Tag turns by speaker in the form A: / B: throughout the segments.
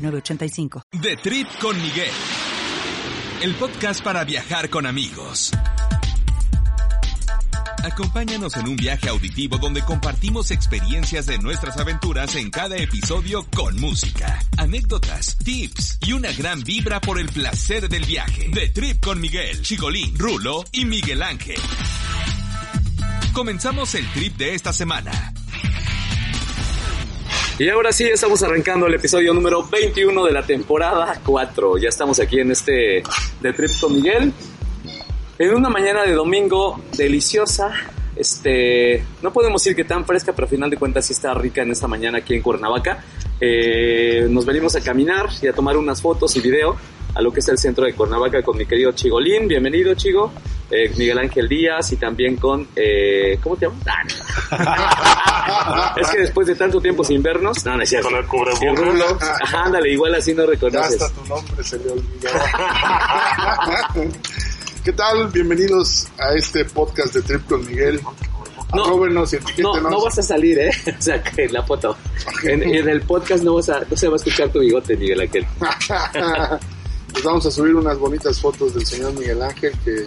A: 906985.
B: The Trip con Miguel. El podcast para viajar con amigos. Acompáñanos en un viaje auditivo donde compartimos experiencias de nuestras aventuras en cada episodio con música, anécdotas, tips y una gran vibra por el placer del viaje. The Trip con Miguel, Chigolín, Rulo y Miguel Ángel. Comenzamos el trip de esta semana.
C: Y ahora sí, estamos arrancando el episodio número 21 de la temporada 4. Ya estamos aquí en este de Trip con Miguel. En una mañana de domingo deliciosa. Este, no podemos decir que tan fresca, pero al final de cuentas sí está rica en esta mañana aquí en Cuernavaca. Eh, nos venimos a caminar y a tomar unas fotos y video a lo que es el centro de Cuernavaca con mi querido Chigolín. Bienvenido, Chigo. Eh, Miguel Ángel Díaz y también con... Eh, ¿Cómo te llamas? es que después de tanto tiempo sin vernos... No, no es cierto.
D: Con el cubrebocas.
C: Ajá, ándale, igual así no
D: Ya
C: reconoces.
D: hasta tu nombre se le olvidó. ¿Qué tal? Bienvenidos a este podcast de Trip con Miguel.
C: No, No, no vas a salir, ¿eh? O sea, que en la foto. En, en el podcast no, vas a, no se va a escuchar tu bigote, Miguel Ángel.
D: Les vamos a subir unas bonitas fotos del señor Miguel Ángel que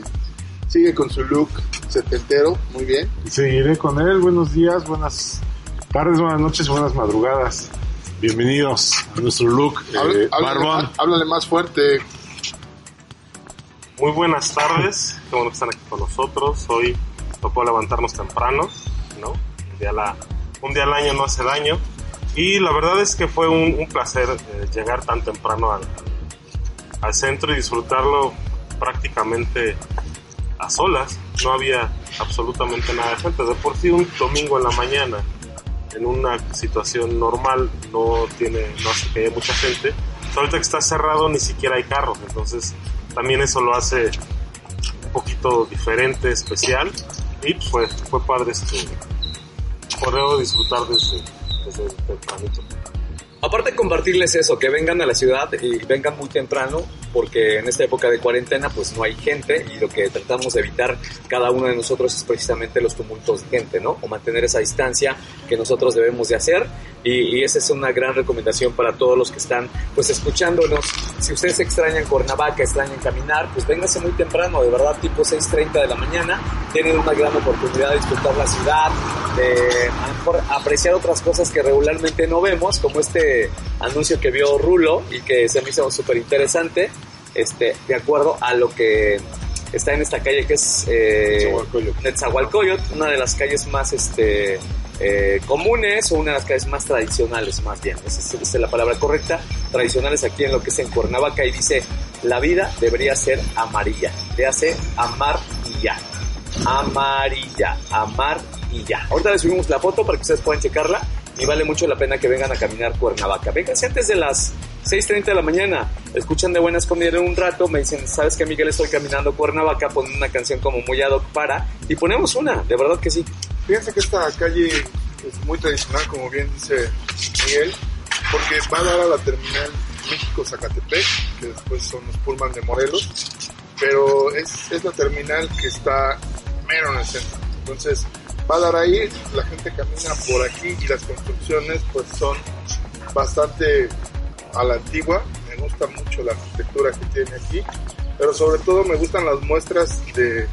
D: sigue con su look setentero. Muy bien.
E: Seguiré con él. Buenos días, buenas tardes, buenas noches, buenas madrugadas. Bienvenidos a nuestro look eh,
D: Habla- háblale, más- háblale más fuerte.
F: Muy buenas tardes, qué bueno que están aquí con nosotros. Hoy tocó levantarnos temprano, ¿no? Un día, la- un día al año no hace daño. Y la verdad es que fue un, un placer eh, llegar tan temprano al, al centro y disfrutarlo prácticamente a solas. No había absolutamente nada de gente. De por sí un domingo en la mañana, en una situación normal, no tiene, no hace que haya mucha gente. Ahorita que está cerrado ni siquiera hay carros, entonces también eso lo hace un poquito diferente, especial. Y pues fue, fue padre este, poder disfrutar desde, desde tempranito.
C: Aparte compartirles eso, que vengan a la ciudad y vengan muy temprano, porque en esta época de cuarentena pues no hay gente y lo que tratamos de evitar cada uno de nosotros es precisamente los tumultos de gente, ¿no? O mantener esa distancia que nosotros debemos de hacer y, y esa es una gran recomendación para todos los que están pues escuchándonos. Si ustedes extrañan Cuernavaca, extrañan caminar, pues vénganse muy temprano, de verdad tipo 6.30 de la mañana, tienen una gran oportunidad de disfrutar la ciudad, de mejor apreciar otras cosas que regularmente no vemos, como este anuncio que vio Rulo y que se me hizo súper interesante, este, de acuerdo a lo que está en esta calle que es eh, Netzahualcoyot, una de las calles más este, eh, comunes o una de las calles más tradicionales más bien, esa es, esa es la palabra correcta, tradicionales aquí en lo que es en Cuernavaca y dice, la vida debería ser amarilla, le hace amar y ya amarilla, amar y ya. Ahorita les subimos la foto para que ustedes puedan checarla y vale mucho la pena que vengan a caminar Cuernavaca. Vénganse antes de las 6.30 de la mañana, escuchan de buenas comidas en un rato, me dicen, ¿sabes que Miguel estoy caminando Cuernavaca? Ponen una canción como muy ad hoc para y ponemos una, de verdad que sí.
D: Fíjense que esta calle es muy tradicional, como bien dice Miguel, porque va a dar a la terminal México-Zacatepec, que después son los Pullman de Morelos, pero es, es la terminal que está mero en el centro. Entonces, va a dar ahí, la gente camina por aquí y las construcciones pues son bastante a la antigua. Me gusta mucho la arquitectura que tiene aquí, pero sobre todo me gustan las muestras de,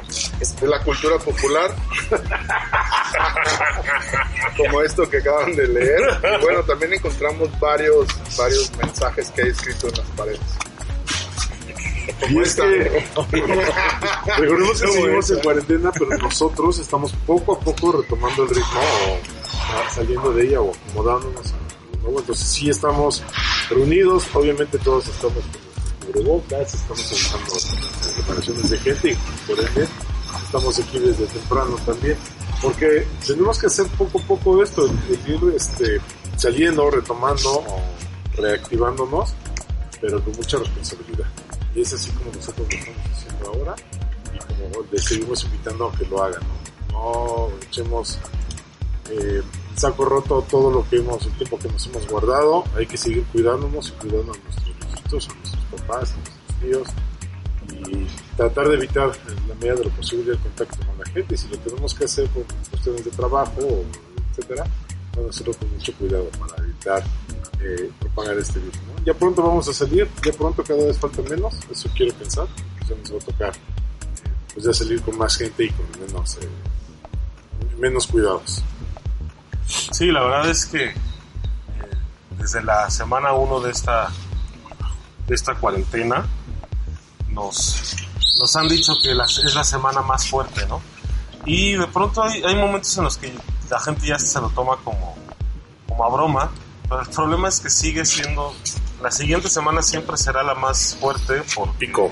D: de la cultura popular, como esto que acaban de leer. Y bueno, también encontramos varios, varios mensajes que hay escrito en las paredes.
E: Y es que recordemos que seguimos en cuarentena, pero nosotros estamos poco a poco retomando el ritmo o saliendo de ella o acomodándonos nuevo. Entonces sí estamos reunidos, obviamente todos estamos con cubrebocas, estamos usando preparaciones de gente y por ende estamos aquí desde temprano también. Porque tenemos que hacer poco a poco esto, el ir este, saliendo, retomando o reactivándonos, pero con mucha responsabilidad. Y es así como nosotros lo estamos haciendo ahora y como le seguimos invitando a que lo hagan. No, no echemos eh, saco roto todo lo que hemos, el tiempo que nos hemos guardado. Hay que seguir cuidándonos y cuidando a nuestros hijitos, a nuestros papás, a nuestros tíos y tratar de evitar en la medida de lo posible el contacto con la gente. Y si lo tenemos que hacer por cuestiones de trabajo, etcétera, bueno, hacerlo con mucho cuidado para evitar eh, propagar este virus. ¿no? Ya pronto vamos a salir, ya pronto cada vez falta menos, eso quiero pensar, ya nos va a tocar eh, pues ya salir con más gente y con menos, eh, menos cuidados.
F: Sí, la verdad es que eh, desde la semana 1 de esta, de esta cuarentena nos, nos han dicho que es la semana más fuerte, ¿no? Y de pronto hay, hay momentos en los que la gente ya se lo toma como, como a broma, pero el problema es que sigue siendo, la siguiente semana siempre será la más fuerte por
E: Pico.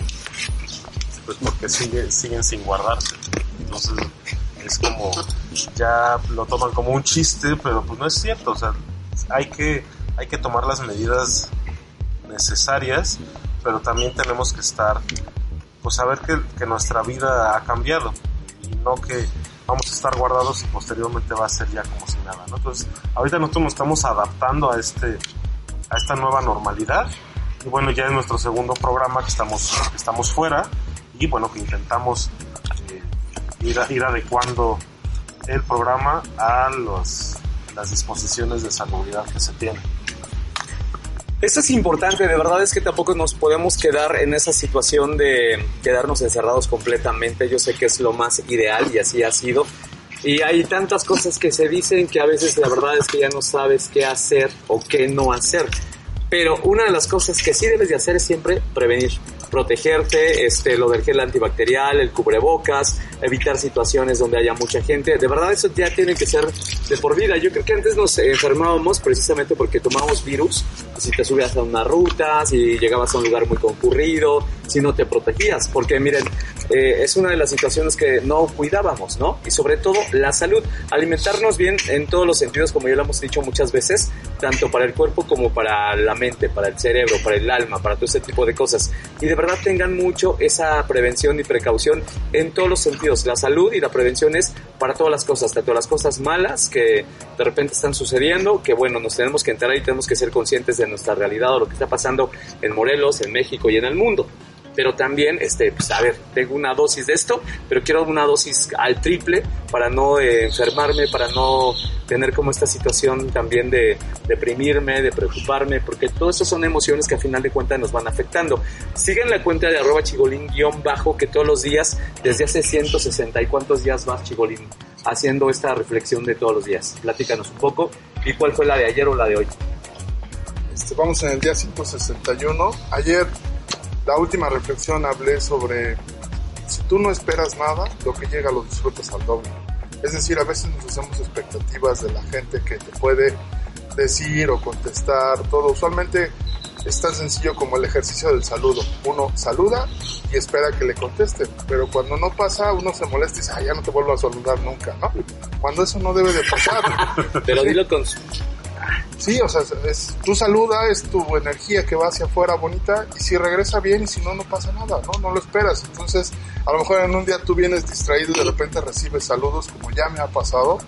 F: pues porque sigue, siguen sin guardarse. Entonces es como, ya lo toman como un chiste, pero pues no es cierto, o sea, hay que, hay que tomar las medidas necesarias, pero también tenemos que estar, pues saber que, que nuestra vida ha cambiado y no que vamos a estar guardados y posteriormente va a ser ya como si nada, ¿no? Entonces, ahorita nosotros nos estamos adaptando a este, a esta nueva normalidad y bueno, ya es nuestro segundo programa que estamos, que estamos fuera y bueno, que intentamos eh, ir, ir adecuando el programa a los, las disposiciones de salubridad que se tienen.
C: Eso es importante, de verdad es que tampoco nos podemos quedar en esa situación de quedarnos encerrados completamente. Yo sé que es lo más ideal y así ha sido. Y hay tantas cosas que se dicen que a veces la verdad es que ya no sabes qué hacer o qué no hacer. Pero una de las cosas que sí debes de hacer es siempre prevenir, protegerte, este, lo del gel antibacterial, el cubrebocas, evitar situaciones donde haya mucha gente. De verdad eso ya tiene que ser de por vida. Yo creo que antes nos enfermábamos precisamente porque tomábamos virus. Si te subías a una ruta, si llegabas a un lugar muy concurrido, si no te protegías. Porque miren, eh, es una de las situaciones que no cuidábamos, ¿no? Y sobre todo la salud. Alimentarnos bien en todos los sentidos, como ya lo hemos dicho muchas veces, tanto para el cuerpo como para la mente, para el cerebro, para el alma, para todo ese tipo de cosas. Y de verdad tengan mucho esa prevención y precaución en todos los sentidos. La salud y la prevención es para todas las cosas, tanto las cosas malas que de repente están sucediendo, que bueno, nos tenemos que enterar y tenemos que ser conscientes de nuestra realidad o lo que está pasando en Morelos, en México y en el mundo pero también, este, pues a ver, tengo una dosis de esto, pero quiero una dosis al triple para no eh, enfermarme, para no tener como esta situación también de deprimirme, de preocuparme, porque todo eso son emociones que a final de cuentas nos van afectando. Sigan la cuenta de arroba chigolín guion bajo, que todos los días, desde hace 160 y cuántos días más chigolín, haciendo esta reflexión de todos los días. Platícanos un poco, y cuál fue la de ayer o la de hoy.
D: Este, vamos en el día 561. Ayer, la última reflexión, hablé sobre si tú no esperas nada, lo que llega lo disfrutas al doble. Es decir, a veces nos hacemos expectativas de la gente que te puede decir o contestar todo. Usualmente es tan sencillo como el ejercicio del saludo. Uno saluda y espera que le contesten, pero cuando no pasa, uno se molesta y dice, "Ay, ya no te vuelvo a saludar nunca, ¿no? Cuando eso no debe de pasar.
C: Pero dilo con...
D: Sí, o sea, es, tú saluda, es tu energía que va hacia afuera bonita y si regresa bien y si no, no pasa nada, ¿no? No lo esperas. Entonces, a lo mejor en un día tú vienes distraído y de repente recibes saludos como ya me ha pasado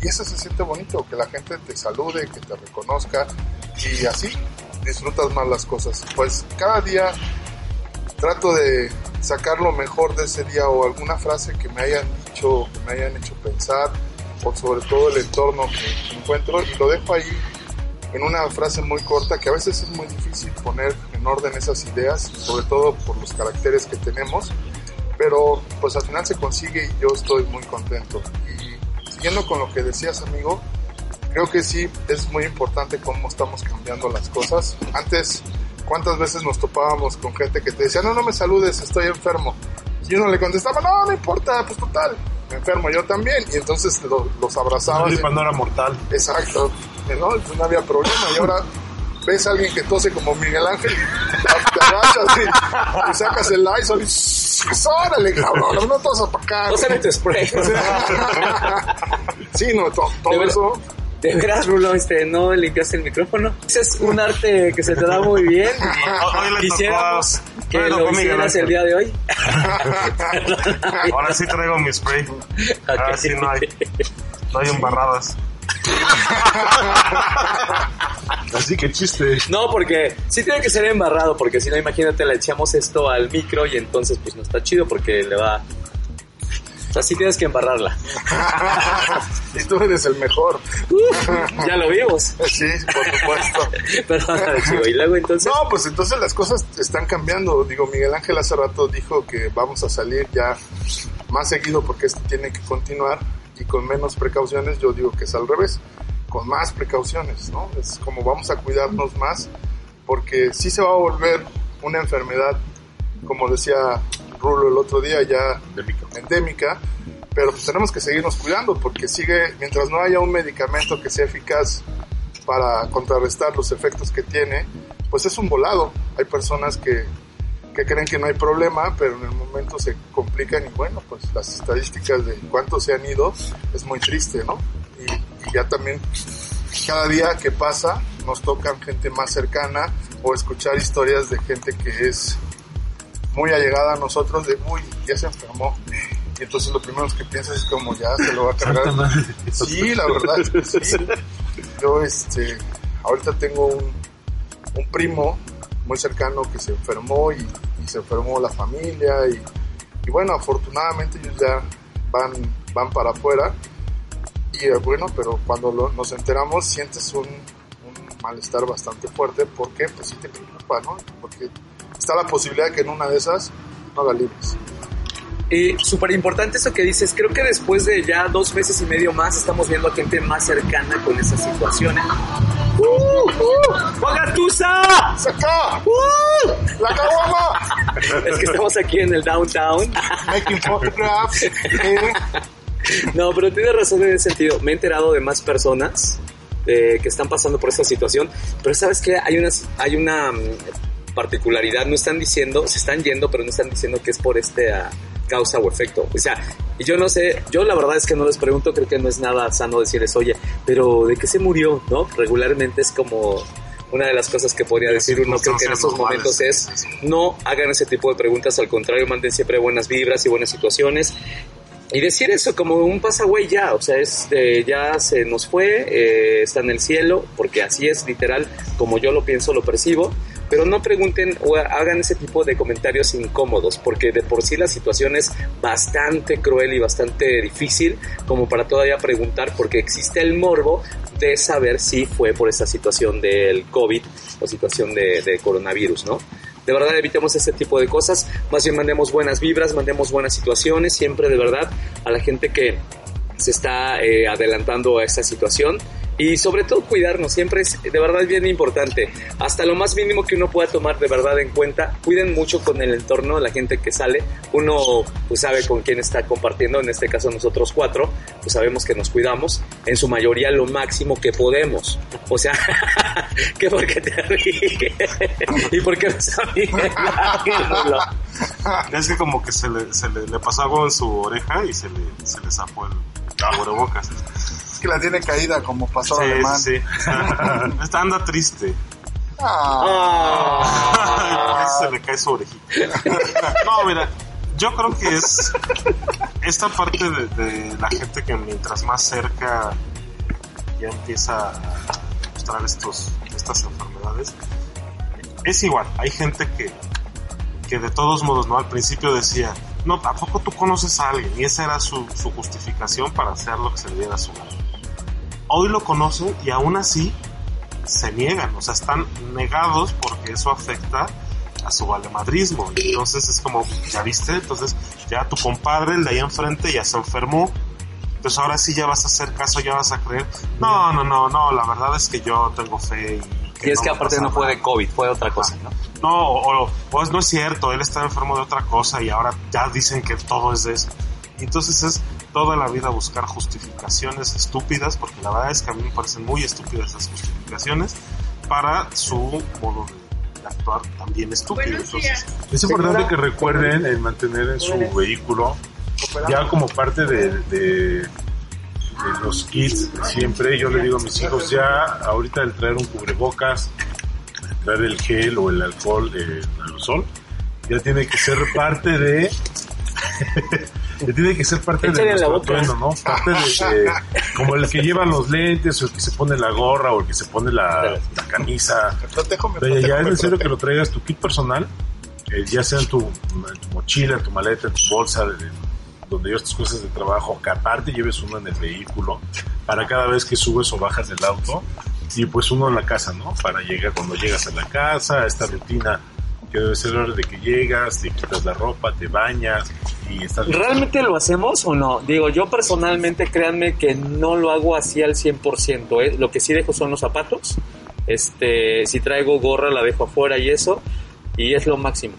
D: y eso se siente bonito, que la gente te salude, que te reconozca y así disfrutas más las cosas. Pues cada día trato de sacar lo mejor de ese día o alguna frase que me hayan dicho, que me hayan hecho pensar o sobre todo el entorno que encuentro y lo dejo ahí en una frase muy corta que a veces es muy difícil poner en orden esas ideas, sobre todo por los caracteres que tenemos, pero pues al final se consigue y yo estoy muy contento. Y siguiendo con lo que decías amigo, creo que sí es muy importante cómo estamos cambiando las cosas. Antes, ¿cuántas veces nos topábamos con gente que te decía, no, no me saludes, estoy enfermo? Y uno le contestaba, no, no importa, pues total, enfermo yo también. Y entonces lo- los abrazabas.
F: Felipe no era mortal.
D: Exacto, ¿no? Entonces no había problema. Y ahora ves a alguien que tose como Miguel Ángel y te agachas y, y sacas el Lysol y órale, cabrón, no tosas para acá.
C: No se tu spray.
D: sí, no, to- todo eso
C: De veras, Rulo, este, no limpiaste el micrófono. Ese es un arte que se te da muy bien.
F: Hoy le
C: Quisiéramos
F: tocó-
C: que lo hicieras el día de hoy.
F: Ahora sí traigo mi spray. Ahora sí no hay, no hay embarradas.
E: Así que chiste.
C: No, porque sí tiene que ser embarrado, porque si no, imagínate, le echamos esto al micro y entonces pues no está chido porque le va... O sea, sí tienes que embarrarla.
D: y tú eres el mejor.
C: Ya lo vimos.
D: Sí, por supuesto.
C: Perdóname, chico. Y luego entonces...
D: No, pues entonces las cosas están cambiando. Digo, Miguel Ángel hace rato dijo que vamos a salir ya más seguido porque esto tiene que continuar y con menos precauciones. Yo digo que es al revés, con más precauciones, ¿no? Es como vamos a cuidarnos más porque sí se va a volver una enfermedad, como decía Rulo el otro día, ya endémica, pero pues tenemos que seguirnos cuidando porque sigue, mientras no haya un medicamento que sea eficaz para contrarrestar los efectos que tiene, pues es un volado. Hay personas que, que creen que no hay problema, pero en el momento se complican y bueno, pues las estadísticas de cuántos se han ido es muy triste, ¿no? Y, y ya también cada día que pasa nos tocan gente más cercana o escuchar historias de gente que es muy allegada a nosotros de, uy, ya se enfermó. Y entonces lo primero que piensas es como ya se lo va a cargar. Sí, la verdad es que sí. Yo, este, ahorita tengo un, un primo muy cercano que se enfermó y, y se enfermó la familia y, y bueno, afortunadamente ellos ya van, van para afuera y eh, bueno, pero cuando lo- nos enteramos sientes un, un malestar bastante fuerte porque pues sí te preocupa, ¿no? Porque está la posibilidad de que en una de esas no la libres.
C: Y súper importante eso que dices. Creo que después de ya dos meses y medio más estamos viendo a gente más cercana con esas situaciones. ¡Uh! ¡Uh! ¡Guagatusa!
D: ¡Saca!
C: ¡Uh!
D: ¡La caguama!
C: Es que estamos aquí en el downtown.
D: Making photographs.
C: No, pero tienes razón en ese sentido. Me he enterado de más personas eh, que están pasando por esta situación, pero sabes que hay una, hay una mm, particularidad. No están diciendo, se están yendo, pero no están diciendo que es por este ah, causa o efecto. O sea, y yo no sé, yo la verdad es que no les pregunto, creo que no es nada sano decirles, oye, pero ¿de qué se murió? ¿No? Regularmente es como una de las cosas que podría decir uno, creo que en estos momentos es no hagan ese tipo de preguntas, al contrario, manden siempre buenas vibras y buenas situaciones. Y decir eso como un pasagüey ya, o sea, es de, ya se nos fue, eh, está en el cielo, porque así es literal, como yo lo pienso, lo percibo, pero no pregunten o hagan ese tipo de comentarios incómodos, porque de por sí la situación es bastante cruel y bastante difícil como para todavía preguntar, porque existe el morbo de saber si fue por esta situación del COVID o situación de, de coronavirus, ¿no? De verdad evitemos ese tipo de cosas, más bien mandemos buenas vibras, mandemos buenas situaciones, siempre de verdad a la gente que se está eh, adelantando a esta situación y sobre todo cuidarnos, siempre es de verdad bien importante, hasta lo más mínimo que uno pueda tomar de verdad en cuenta, cuiden mucho con el entorno, la gente que sale, uno pues sabe con quién está compartiendo, en este caso nosotros cuatro, pues sabemos que nos cuidamos, en su mayoría lo máximo que podemos, o sea, que porque te ríes. Y porque ves a Miguel Ángel,
F: Es que como que se le, se le, le pasó algo en su oreja y se le, se le zafó el cubrebocas.
D: Que la tiene caída como pasó
F: Sí,
D: alemán.
F: sí. Está anda triste.
D: Ah,
F: Por eso se le cae su orejita. No, mira, yo creo que es esta parte de, de la gente que mientras más cerca ya empieza a mostrar estos, estas enfermedades. Es igual, hay gente que, que de todos modos, ¿no? Al principio decía, no, tampoco tú conoces a alguien, y esa era su, su justificación para hacer lo que se le diera a su gana. Hoy lo conocen y aún así se niegan, o sea, están negados porque eso afecta a su valemadrismo. Entonces es como, ¿ya viste? Entonces ya tu compadre, el de ahí enfrente, ya se enfermó. Entonces ahora sí ya vas a hacer caso, ya vas a creer. No, no, no, no, la verdad es que yo tengo fe y...
C: Y es que aparte no fue de COVID, fue otra cosa, ¿no?
F: No, o, o- o es- no es cierto, él está enfermo de otra cosa y ahora ya dicen que todo es de eso. Entonces es toda la vida buscar justificaciones estúpidas, porque la verdad es que a mí me parecen muy estúpidas esas justificaciones, para su modo de, de actuar también estúpido. Entonces,
E: Es importante que recuerden el mantener en su vehículo ya como parte de, de, los kits siempre. Yo le digo a mis hijos ya, ahorita el traer un cubrebocas, el traer el gel o el alcohol, eh, el aerosol, ya tiene que ser parte de... tiene que ser parte
C: Échale
E: de nuestro atuendo, ¿no? Parte de, de- como el que lleva los lentes o el que se pone la gorra o el que se pone la, la camisa.
D: Me protejo, me
E: Pero
D: protejo,
E: ya es necesario que lo traigas tu kit personal, eh, ya sea en tu, en tu mochila, en tu maleta, en tu bolsa, de- donde llevas tus cosas de trabajo, que aparte lleves uno en el vehículo, para cada vez que subes o bajas del auto, y pues uno en la casa, ¿no? Para llegar cuando llegas a la casa, esta rutina que debe ser hora de que llegas, te quitas la ropa, te bañas y estás...
C: ¿Realmente lo hacemos o no? Digo, yo personalmente, créanme que no lo hago así al 100%. ¿eh? Lo que sí dejo son los zapatos. Este, si traigo gorra, la dejo afuera y eso. Y es lo máximo.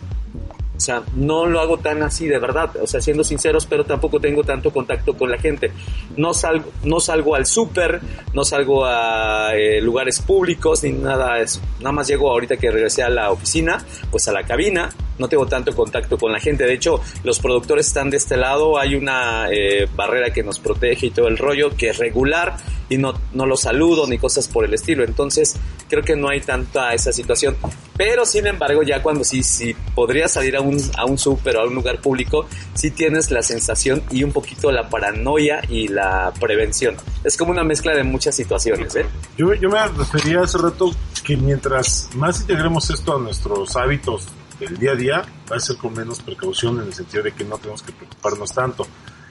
C: O sea, no lo hago tan así de verdad. O sea, siendo sinceros, pero tampoco tengo tanto contacto con la gente. No salgo, no salgo al súper, no salgo a eh, lugares públicos ni nada de eso. Nada más llego ahorita que regresé a la oficina, pues a la cabina. No tengo tanto contacto con la gente. De hecho, los productores están de este lado. Hay una eh, barrera que nos protege y todo el rollo que es regular y no, no los saludo ni cosas por el estilo. Entonces, creo que no hay tanta esa situación. Pero sin embargo, ya cuando sí, sí podrías salir a un, a un súper o a un lugar público, sí tienes la sensación y un poquito la paranoia y la prevención. Es como una mezcla de muchas situaciones, ¿eh?
E: Yo, yo me refería hace rato que mientras más integremos esto a nuestros hábitos del día a día, va a ser con menos precaución en el sentido de que no tenemos que preocuparnos tanto.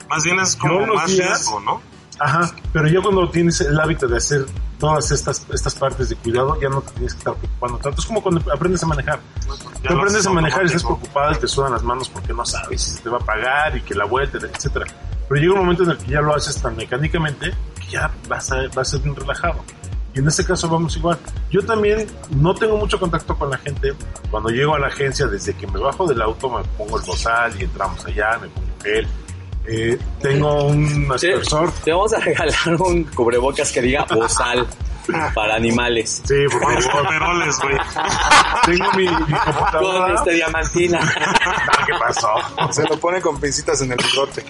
F: Más bien es como más
E: días-
F: riesgo, ¿no?
E: Ajá, pero ya cuando tienes el hábito de hacer todas estas, estas partes de cuidado, ya no te tienes que estar preocupando tanto. Es como cuando aprendes a manejar.
F: Ya
E: Tú aprendes a manejar y estás preocupado y te sudan las manos porque no sabes si se te va a pagar y que la vuelta, etcétera. Pero llega un momento en el que ya lo haces tan mecánicamente que ya vas a, vas a ser bien relajado. Y en este caso vamos igual. Yo también no tengo mucho contacto con la gente. Cuando llego a la agencia, desde que me bajo del auto, me pongo el bozal y entramos allá, me pongo gel. Eh, tengo un
C: Te,
E: aspersor.
C: te vamos a regalar un cubrebocas que diga bozal para animales.
E: Sí, por
F: Con los
E: favor.
F: overoles, güey.
E: Tengo mi, mi
C: Con
E: computadora.
C: este diamantina.
E: Ah, ¿Qué pasó?
D: Se lo pone con pincitas en el bigote.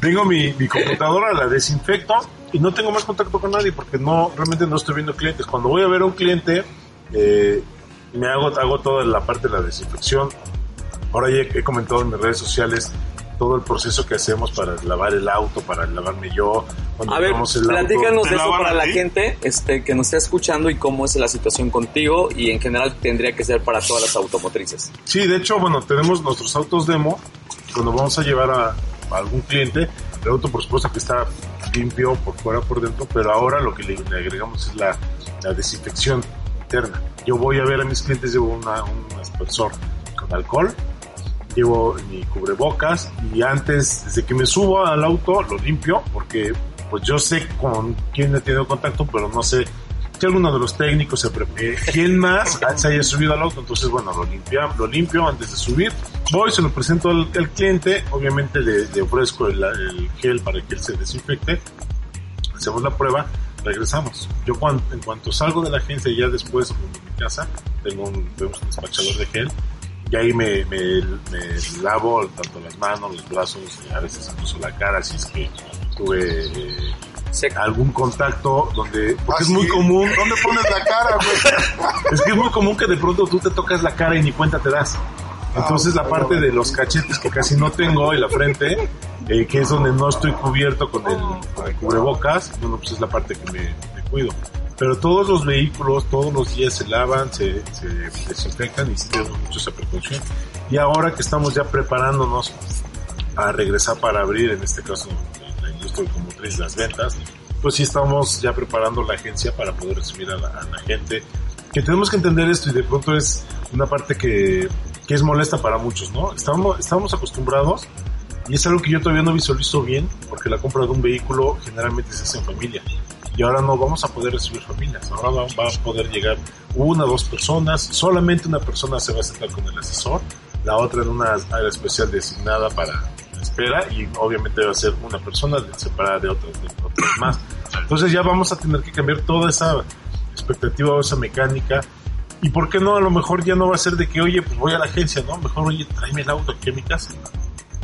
E: Tengo mi, mi computadora, la desinfecto y no tengo más contacto con nadie porque no realmente no estoy viendo clientes. Cuando voy a ver a un cliente, eh, me hago, hago toda la parte de la desinfección. Ahora ya he comentado en mis redes sociales todo el proceso que hacemos para lavar el auto, para lavarme yo. Cuando
C: A ver,
E: el
C: platícanos
F: ¿Te
C: de eso para la gente este, que nos está escuchando y cómo es la situación contigo y en general tendría que ser para todas las automotrices.
E: Sí, de hecho, bueno, tenemos nuestros autos demo. Cuando vamos a llevar a, a algún cliente, el auto por supuesto que está limpio por fuera, por dentro, pero ahora lo que le, le agregamos es la, la desinfección interna. Yo voy a ver a mis clientes, llevo una, un aspersor con alcohol, llevo mi cubrebocas y antes, desde que me subo al auto, lo limpio porque pues yo sé con quién he tenido contacto, pero no sé si alguno de los técnicos se pre- eh, quién más se haya subido al auto, entonces bueno, lo limpia, lo limpio antes de subir, voy, se lo presento al, al cliente, obviamente le, le ofrezco el, el gel para que él se desinfecte, hacemos la prueba, regresamos. Yo cuan- en cuanto salgo de la agencia ya después de mi casa, tengo un, tenemos un despachador de gel y ahí me, me, me lavo tanto las manos, los brazos, a veces incluso la cara si es que tuve eh,
C: Seca.
E: algún contacto donde porque es
D: Así,
E: muy común
D: ¿Dónde pones la cara, güey?
E: es que es muy común que de pronto tú te tocas la cara y ni cuenta te das. Entonces la parte de los cachetes que casi no tengo y la frente, eh, que es donde no estoy cubierto con el, con el cubrebocas, bueno, pues es la parte que me, me cuido. Pero todos los vehículos, todos los días se lavan, se, se desinfectan y tenemos mucho esa precaución. Y ahora que estamos ya preparándonos a regresar para abrir, en este caso la industria automotriz, las ventas, pues sí estamos ya preparando la agencia para poder recibir a la, a la gente. Que tenemos que entender esto y de pronto es una parte que, que es molesta para muchos, ¿no? Estamos, estamos acostumbrados y es algo que yo todavía no visualizo bien porque la compra de un vehículo generalmente se hace en familia. Y ahora no vamos a poder recibir familias, ahora va, a poder llegar una dos personas, solamente una persona se va a sentar con el asesor, la otra en una área especial designada para la espera y obviamente va a ser una persona separada de otras, de otras más. Entonces ya vamos a tener que cambiar toda esa expectativa o esa mecánica. Y por qué no, a lo mejor ya no va a ser de que, oye, pues voy a la agencia, ¿no? Mejor, oye, tráeme el auto aquí a mi casa.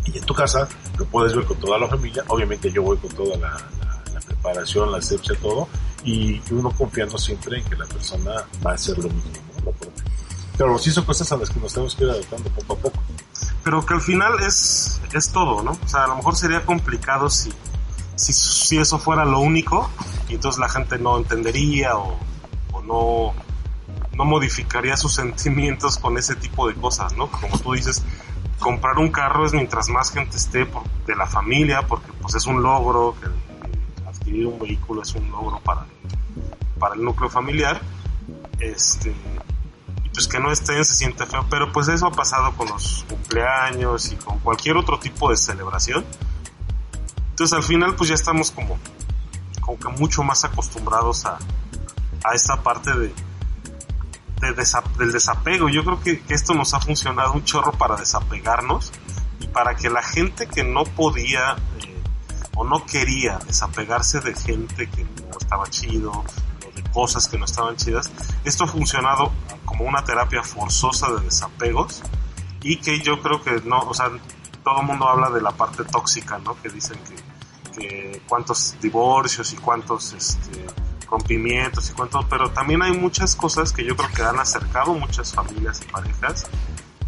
E: Y en tu casa lo puedes ver con toda la familia. Obviamente yo voy con toda la, la, la preparación, la asepsia, todo. Y uno confiando siempre en que la persona va a hacer lo mismo, ¿no? Lo propio. Pero sí son cosas a las que nos tenemos que ir adaptando poco a poco.
F: pero que al final es, es todo, ¿no? O sea, a lo mejor sería complicado si, si, si eso fuera lo único, y entonces la gente no entendería o, o no, no modificaría sus sentimientos con ese tipo de cosas, ¿no? Como tú dices, comprar un carro es mientras más gente esté por- de la familia, porque pues es un logro, que, adquirir un vehículo es un logro para, para el núcleo familiar, este, pues que no estén se siente feo, pero pues eso ha pasado con los cumpleaños y con cualquier otro tipo de celebración. Entonces al final pues ya estamos como, como que mucho más acostumbrados a, a esta parte de, de del desapego. Yo creo que, que esto nos ha funcionado un chorro para desapegarnos y para que la gente que no podía eh, o no quería desapegarse de gente que no estaba chido o de cosas que no estaban chidas, esto ha funcionado como una terapia forzosa de desapegos y que yo creo que no, o sea, todo el mundo habla de la parte tóxica, ¿no? Que dicen que, que cuántos divorcios y cuántos este, rompimientos y cuánto, pero también hay muchas cosas que yo creo que han acercado muchas familias y parejas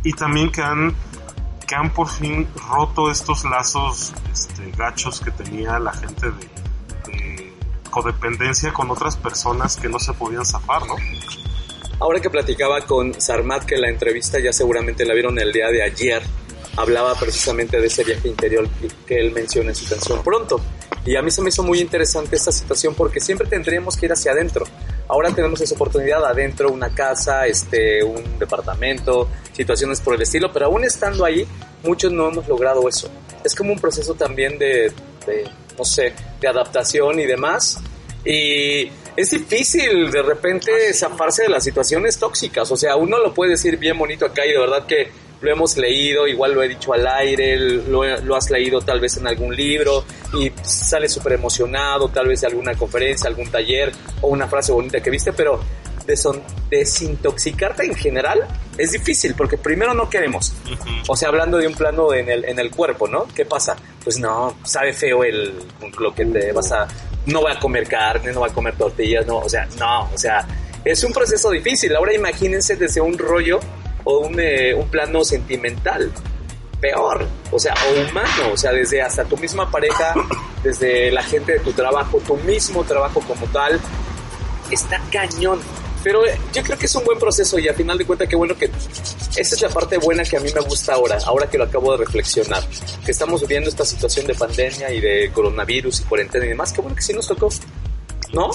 F: y también que han que han por fin roto estos lazos este, gachos que tenía la gente de, de codependencia con otras personas que no se podían zafar, ¿no?
C: Ahora que platicaba con Sarmat, que la entrevista ya seguramente la vieron el día de ayer, hablaba precisamente de ese viaje interior que él menciona en su canción Pronto. Y a mí se me hizo muy interesante esta situación porque siempre tendríamos que ir hacia adentro. Ahora tenemos esa oportunidad adentro, una casa, este, un departamento, situaciones por el estilo, pero aún estando ahí, muchos no hemos logrado eso. Es como un proceso también de, de no sé, de adaptación y demás. Y es difícil de repente zafarse de las situaciones tóxicas. O sea, uno lo puede decir bien bonito acá y de verdad que lo hemos leído, igual lo he dicho al aire, lo, lo has leído tal vez en algún libro y sales súper emocionado, tal vez de alguna conferencia, algún taller o una frase bonita que viste, pero desintoxicarte en general es difícil porque primero no queremos. O sea, hablando de un plano en el, en el cuerpo, ¿no? ¿Qué pasa? Pues no, sabe feo el, lo que te vas a... No voy a comer carne, no voy a comer tortillas, no, o sea, no, o sea, es un proceso difícil. Ahora imagínense desde un rollo o un, eh, un plano sentimental, peor, o sea, o humano, o sea, desde hasta tu misma pareja, desde la gente de tu trabajo, tu mismo trabajo como tal, está cañón. Pero eh, yo creo que es un buen proceso y a final de cuentas qué bueno que esa es la parte buena que a mí me gusta ahora, ahora que lo acabo de reflexionar, que estamos viviendo esta situación de pandemia y de coronavirus y cuarentena y demás, qué bueno que sí nos tocó, ¿no?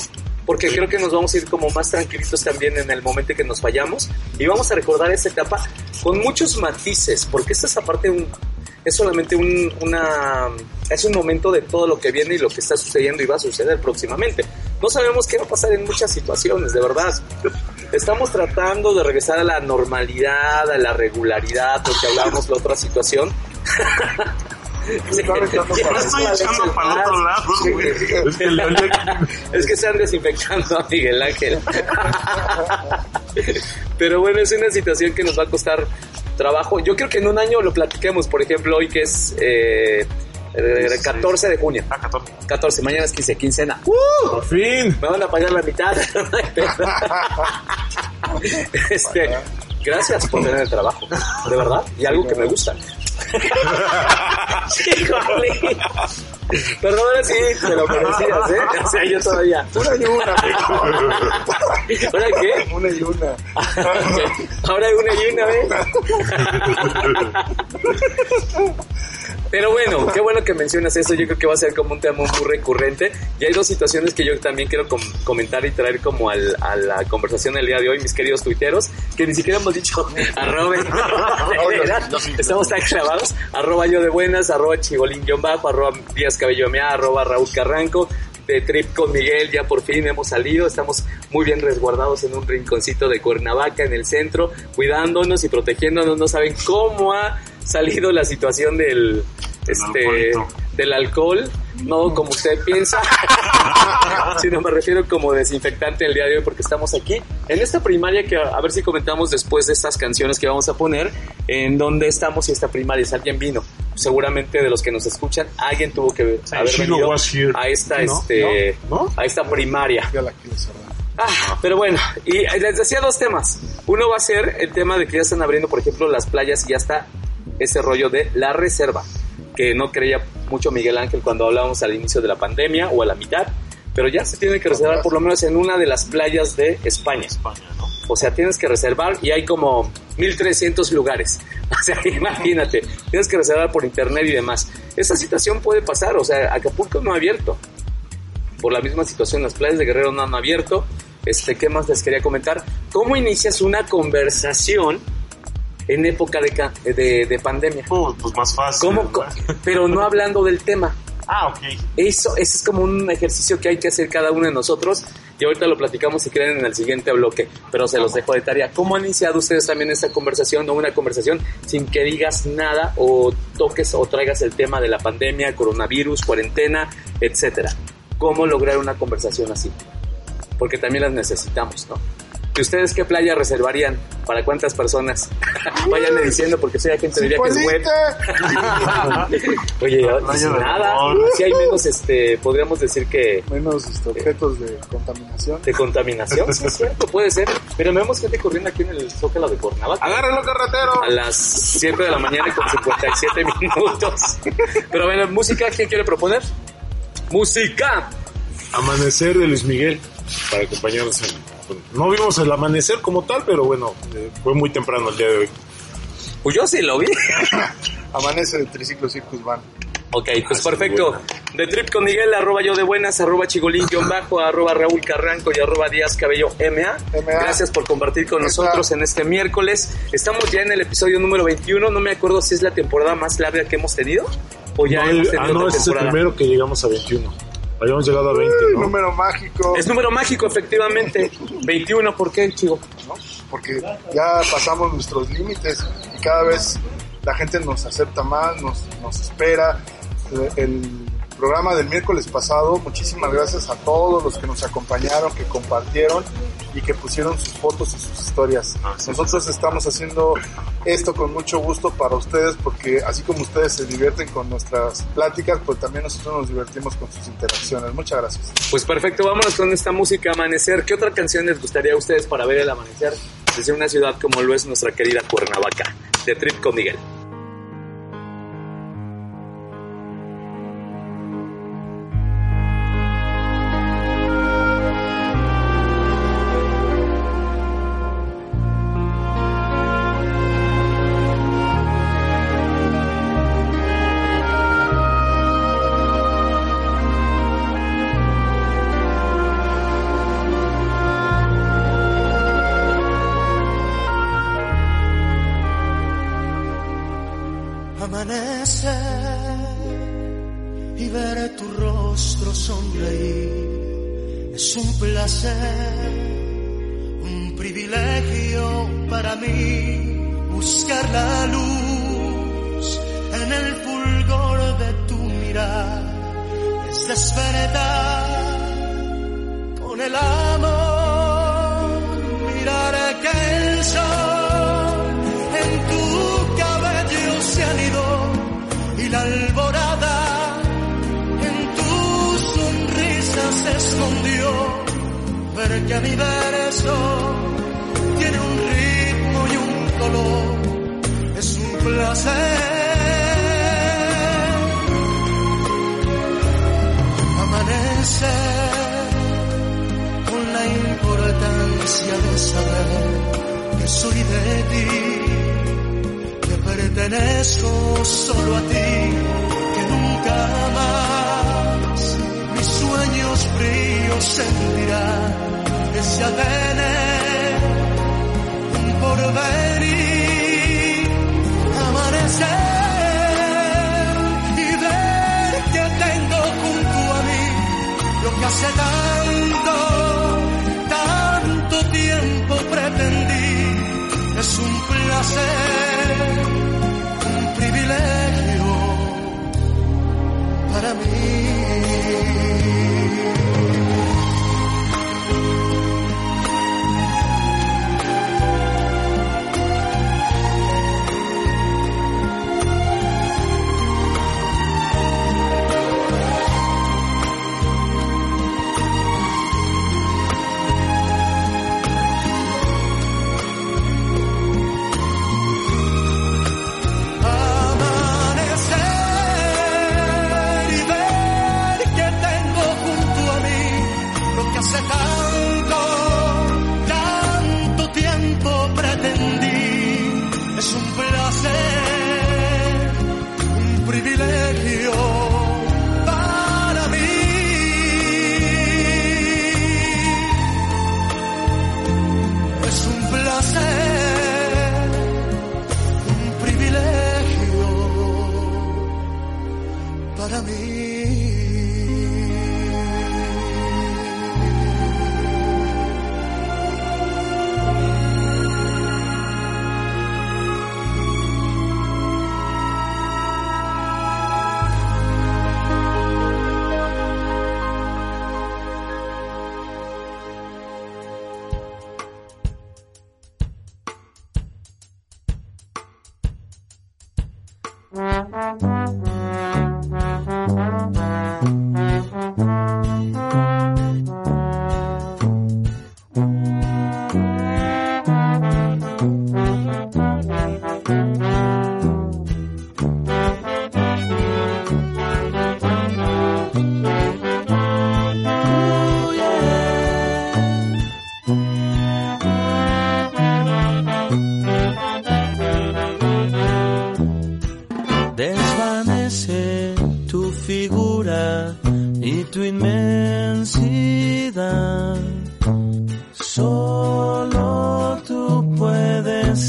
C: Porque creo que nos vamos a ir como más tranquilitos también en el momento en que nos vayamos y vamos a recordar esta etapa con muchos matices, porque esta es aparte un, es solamente un, una, es un momento de todo lo que viene y lo que está sucediendo y va a suceder próximamente. No sabemos qué va a pasar en muchas situaciones, de verdad. Estamos tratando de regresar a la normalidad, a la regularidad, porque hablábamos la otra situación.
D: Está aventando
F: Ya
D: para
F: estoy echando para el otro lado, güey.
E: Es que le olía-
C: Es que están desinfectando a Miguel Ángel. Pero bueno, es una situación que nos va a costar trabajo. Yo creo que en un año lo platiquemos, por ejemplo, hoy que es eh, eh, 14 de junio.
F: Ah, 14.
C: 14, mañana es 15, quincena.
E: Por fin.
C: Me van a pagar la mitad. este, gracias por tener el trabajo, de verdad, y algo que me gusta. sí, Perdón, ahora sí, te lo merecías, ¿eh? O sea, yo todavía.
D: Una y una.
C: ¿Ahora qué?
D: Una y una.
C: Ahora hay una y una vez. Pero bueno, qué bueno que mencionas eso. Yo creo que va a ser como un tema muy recurrente. Y hay dos situaciones que yo también quiero com- comentar y traer como al- a la conversación el día de hoy, mis queridos tuiteros, que ni siquiera hemos dicho verdad, Estamos tan clavados. Arroba yo de buenas, arroba chibolín guion bajo, arroba díaz cabello mea, arroba Raúl Carranco. De trip con Miguel, ya por fin hemos salido. Estamos muy bien resguardados en un rinconcito de Cuernavaca, en el centro, cuidándonos y protegiéndonos. No saben cómo ha salido la situación del, este, del alcohol, no como usted piensa, sino me refiero como desinfectante el día de hoy porque estamos aquí en esta primaria que a, ver si comentamos después de estas canciones que vamos a poner, en dónde estamos y esta primaria, si alguien vino. seguramente de los que nos escuchan, alguien tuvo que haber
E: Shiro
C: venido a esta,
E: ¿No?
C: este,
E: ¿No?
C: a esta primaria.
D: Ya la quiero cerrar.
C: Ah, pero bueno, y les decía dos temas. Uno va a ser el tema de que ya están abriendo, por ejemplo, las playas y ya está ese rollo de la reserva, que no creía mucho Miguel Ángel cuando hablábamos al inicio de la pandemia o a la mitad, pero ya se tiene que reservar por lo menos en una de las playas de España.
F: España, ¿no?
C: O sea, tienes que reservar y hay como 1300 lugares. O sea, imagínate, tienes que reservar por internet y demás. Esa situación puede pasar, o sea, Acapulco no ha abierto. Por la misma situación, las playas de Guerrero no han abierto. Este, ¿qué más les quería comentar? ¿Cómo inicias una conversación en época de, de, de pandemia?
F: Uh, pues más fácil.
C: ¿Cómo? Pero no hablando del tema.
F: Ah, ok.
C: Eso, ese es como un ejercicio que hay que hacer cada uno de nosotros y ahorita lo platicamos si quieren en el siguiente bloque, pero se los dejo de tarea. ¿Cómo han iniciado ustedes también esta conversación o una conversación sin que digas nada o toques o traigas el tema de la pandemia, coronavirus, cuarentena, etcétera? ¿Cómo lograr una conversación así? Porque también las necesitamos, ¿no? ¿Y ustedes qué playa reservarían? ¿Para cuántas personas? Váyanme diciendo porque soy agente de viajes web. Oye, y sin nada, si hay menos, este, podríamos decir que
D: Menos este, objetos de contaminación.
C: de contaminación, sí es cierto, puede ser. Pero vemos gente corriendo aquí en el Zócalo de Cuernavaca.
F: ¡Agárrenlo, carretero!
C: A las 7 de la mañana y con 57 minutos. Pero bueno, música, ¿quién quiere proponer? ¡Música!
E: Amanecer de Luis Miguel para acompañarnos en- no vimos el amanecer como tal, pero bueno, eh, fue muy temprano el día de hoy.
C: Pues yo sí lo vi.
D: Amanece de Triciclo Circus Van.
C: Ok, pues
E: Ah,
C: perfecto. De Trip con Miguel, arroba yo de buenas, arroba chigolín guion bajo, arroba Raúl Carranco y arroba Díaz Cabello MA.
D: MA.
C: Gracias por compartir con
D: MA.
C: nosotros en este miércoles. Estamos ya en el episodio número 21. No me acuerdo si es la temporada más larga que hemos tenido o ya
E: No,
C: hemos
E: el- ah,
C: tenido
E: no,
C: otra
E: este es el
C: temporada.
E: primero que llegamos a 21. Habíamos llegado a 20,
D: Uy,
E: ¿no?
D: Número mágico.
C: Es número mágico, efectivamente. 21, ¿por qué, chico?
D: ¿no? Porque ya pasamos nuestros límites y cada vez la gente nos acepta más, nos, nos espera. Eh, El programa del miércoles pasado, muchísimas gracias a todos los que nos acompañaron, que compartieron y que pusieron sus fotos y sus historias. Nosotros estamos haciendo esto con mucho gusto para ustedes porque así como ustedes se divierten con nuestras pláticas, pues también nosotros nos divertimos con sus interacciones. Muchas gracias.
C: Pues perfecto, vámonos con esta música Amanecer. ¿Qué otra canción les gustaría a ustedes para ver el amanecer desde una ciudad como lo es nuestra querida Cuernavaca? De Trip con Miguel.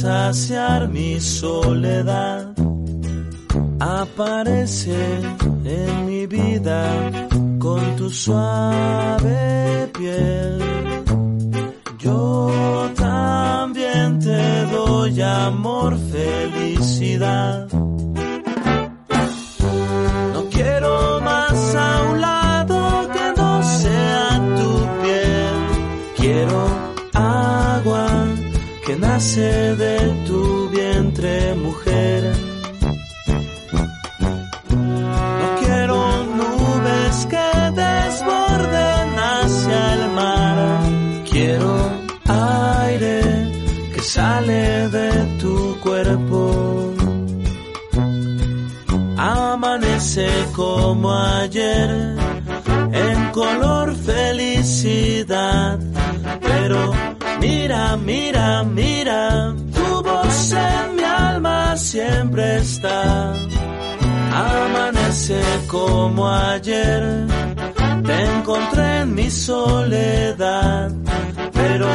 G: Saciar mi soledad. Aparece en mi vida con tu suave piel. Yo también te doy amor, felicidad. Nace de tu vientre, mujer. No quiero nubes que desborden hacia el mar. Quiero aire que sale de tu cuerpo amanece como ayer en color felicidad. Pero mira, mira, mira, tu voz en mi alma siempre está. Amanece como ayer, te encontré en mi soledad. Pero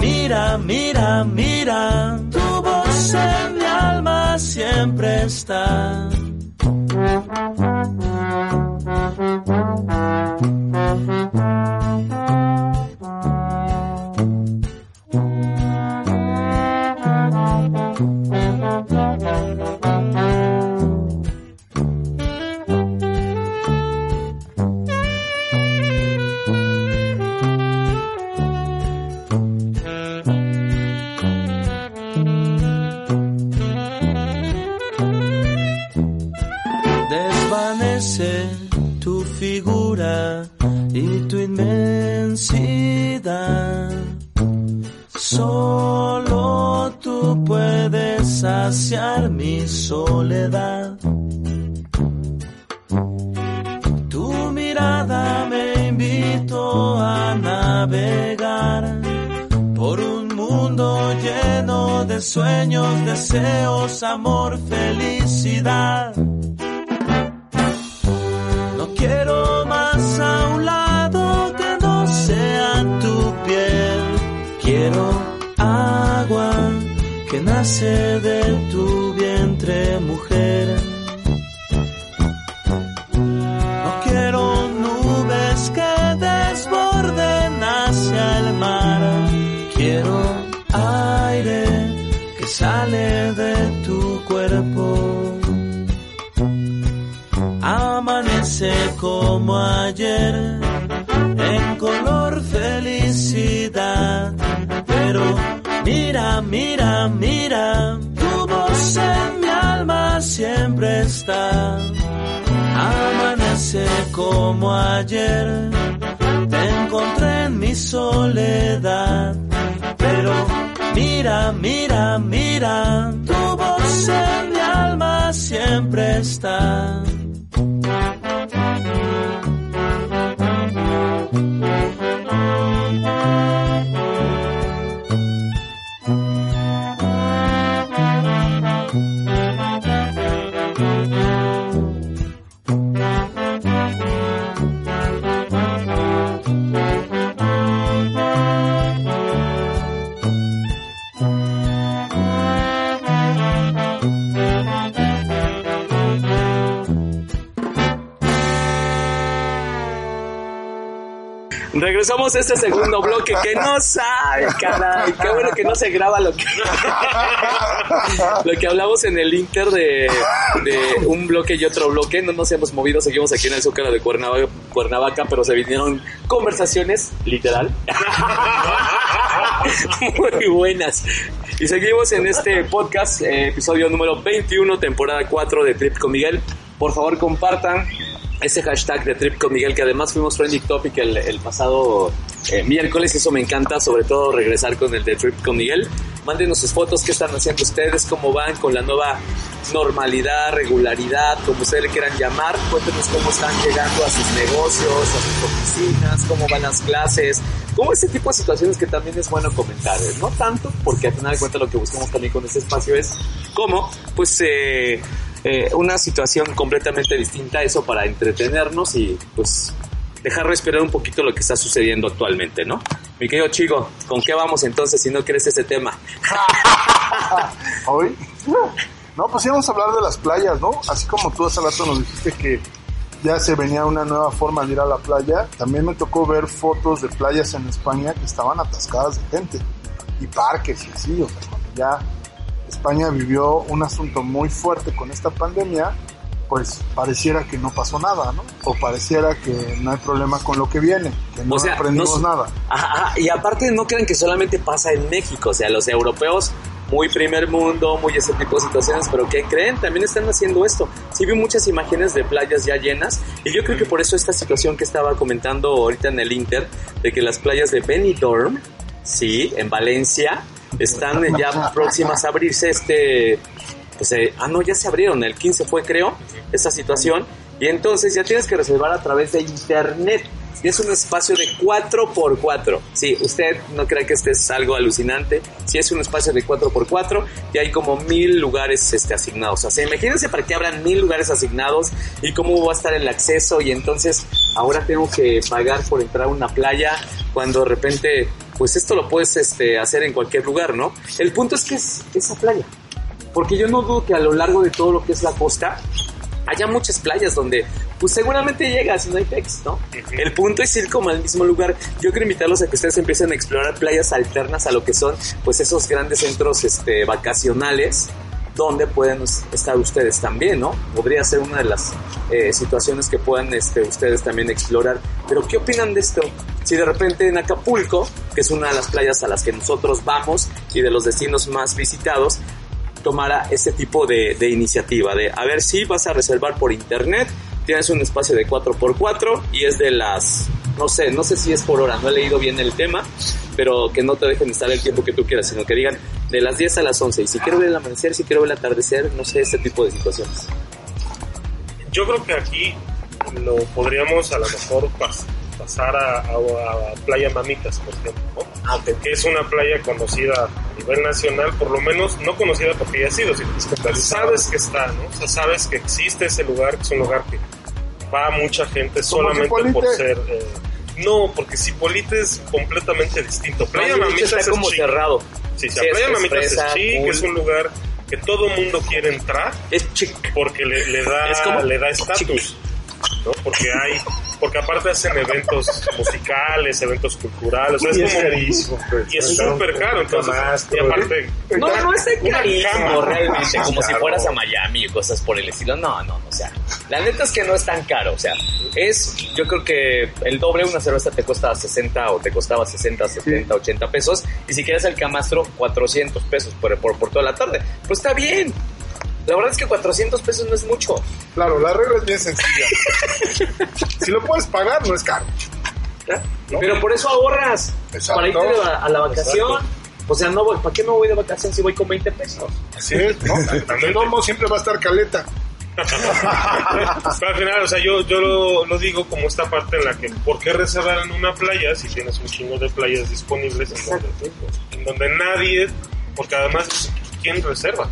G: mira, mira, mira, tu voz en mi alma siempre está. Sueños, deseos, amor, felicidad. No quiero más a un lado que no sea tu piel. Quiero agua que nace de tu vientre, mujer. En color felicidad. Pero mira, mira, mira, tu voz en mi alma siempre está. Amanece como ayer, te encontré en mi soledad. Pero mira, mira, mira, tu voz en mi alma siempre está.
C: Regresamos a este segundo bloque que no sabe, caray. Qué bueno que no se graba lo que, lo que hablamos en el Inter de, un bloque y otro bloque. No nos hemos movido, seguimos aquí en el Zócalo de Cuernavaca, Cuernavaca pero se vinieron conversaciones, literal. Muy buenas. Y seguimos en este podcast, eh, episodio número 21, temporada 4 de Trip con Miguel. Por favor, compartan ese hashtag de Trip con Miguel, que además fuimos trending topic el, el pasado eh, miércoles. Eso me encanta, sobre todo regresar con el de Trip con Miguel. Mándenos sus fotos, qué están haciendo ustedes, cómo van con la nueva normalidad, regularidad, como ustedes le quieran llamar. Cuéntenos cómo están llegando a sus negocios, a sus oficinas, cómo van las clases, como ese tipo de situaciones que también es bueno comentar. ¿eh? No tanto, porque al final de cuentas lo que buscamos también con este espacio es cómo, pues, eh, eh, una situación completamente distinta, eso para entretenernos y, pues, dejar respirar un poquito lo que está sucediendo actualmente, ¿no? Mi querido Chico, ¿con qué vamos entonces si no quieres ese tema?
D: Hoy. No, pues íbamos a hablar de las playas, ¿no? Así como tú hace rato nos dijiste que ya se venía una nueva forma de ir a la playa, también me tocó ver fotos de playas en España que estaban atascadas de gente y parques y así, o sea, ya España vivió un asunto muy fuerte con esta pandemia, pues pareciera que no pasó nada, ¿no? O pareciera que no hay problema con lo que viene, que no
C: O sea,
D: aprendimos
C: no-
D: nada.
C: Ajá, y aparte no crean que solamente pasa en México, o sea, los europeos muy primer mundo, muy ese tipo de situaciones, pero que creen, también están haciendo esto. Sí vi muchas imágenes de playas ya llenas y yo creo que por eso esta situación que estaba comentando ahorita en el Inter, de que las playas de Benidorm, sí, en Valencia, están ya próximas a abrirse este... Pues, eh, ah, no, ya se abrieron, el 15 fue creo, esta situación, y entonces ya tienes que reservar a través de internet. Y es un espacio de 4x4. Sí, usted no cree que este es algo alucinante. Sí, es un espacio de 4x4 y hay como mil lugares este, asignados. O sea, imagínense para que abran mil lugares asignados y cómo va a estar el acceso. Y entonces ahora tengo que pagar por entrar a una playa cuando de repente, pues esto lo puedes este, hacer en cualquier lugar, ¿no? El punto es que es esa playa. Porque yo no dudo que a lo largo de todo lo que es la costa haya muchas playas donde pues seguramente llegas no hay pex, ¿no? El punto es ir como al mismo lugar. Yo quiero invitarlos a que ustedes empiecen a explorar playas alternas a lo que son pues esos grandes centros este, vacacionales donde pueden estar ustedes también, ¿no? Podría ser una de las eh, situaciones que puedan este, ustedes también explorar. Pero ¿qué opinan de esto? Si de repente en Acapulco, que es una de las playas a las que nosotros vamos y de los destinos más visitados, tomara ese tipo de, de iniciativa, de a ver si vas a reservar por internet, tienes un espacio de 4x4 y es de las, no sé, no sé si es por hora, no he leído bien el tema, pero que no te dejen estar el tiempo que tú quieras, sino que digan de las 10 a las 11 y si quiero ver el amanecer, si quiero ver el atardecer, no sé, ese tipo de situaciones.
F: Yo creo que aquí lo podríamos a lo mejor pas- pasar a, a- a Playa Mamitas, por ejemplo, ¿no? que es una playa conocida a nivel nacional, por lo menos no conocida porque ya ha sido, sino que sabes que está, ¿no? O sea, sabes que existe ese lugar, que es un lugar que va mucha gente solamente por ser... eh, no, porque Cipolite es completamente distinto. Playa
C: No, está
F: es
C: como
F: chic.
C: cerrado.
F: Sí, sí, Playa
C: es
F: es chic,
C: cool.
F: es un lugar que todo mundo quiere entrar
C: Es chic.
F: porque le, le da
C: como
F: le da estatus ¿no? porque hay porque aparte hacen eventos musicales eventos culturales o sea,
E: Y
F: es como
E: carísimo, pues,
F: y es
E: un
F: súper caro entonces y aparte
C: No, no es carísimo
F: cama.
C: realmente, como si fueras a Miami o cosas por el estilo. No, no, no, o sea, la neta es que no es tan caro, o sea, es, yo creo que el doble una cerveza te cuesta 60 o te costaba 60, 70, 80 pesos, y si quieres el camastro, 400 pesos por, por, por toda la tarde. Pues está bien. La verdad es que 400 pesos no es mucho.
D: Claro, la regla es bien sencilla. si lo puedes pagar, no es caro.
C: ¿verdad? Pero por eso ahorras.
D: Exacto.
C: Para irte a, a la vacación. O sea, no voy, ¿para qué me voy de vacación si voy con 20 pesos?
D: Así es, ¿no? También no siempre va a estar caleta.
F: Pero al final, o sea, yo, yo lo, lo digo como esta parte en la que, ¿por qué reservar en una playa si tienes un chingo de playas disponibles en donde, en donde nadie, porque además, ¿quién reserva?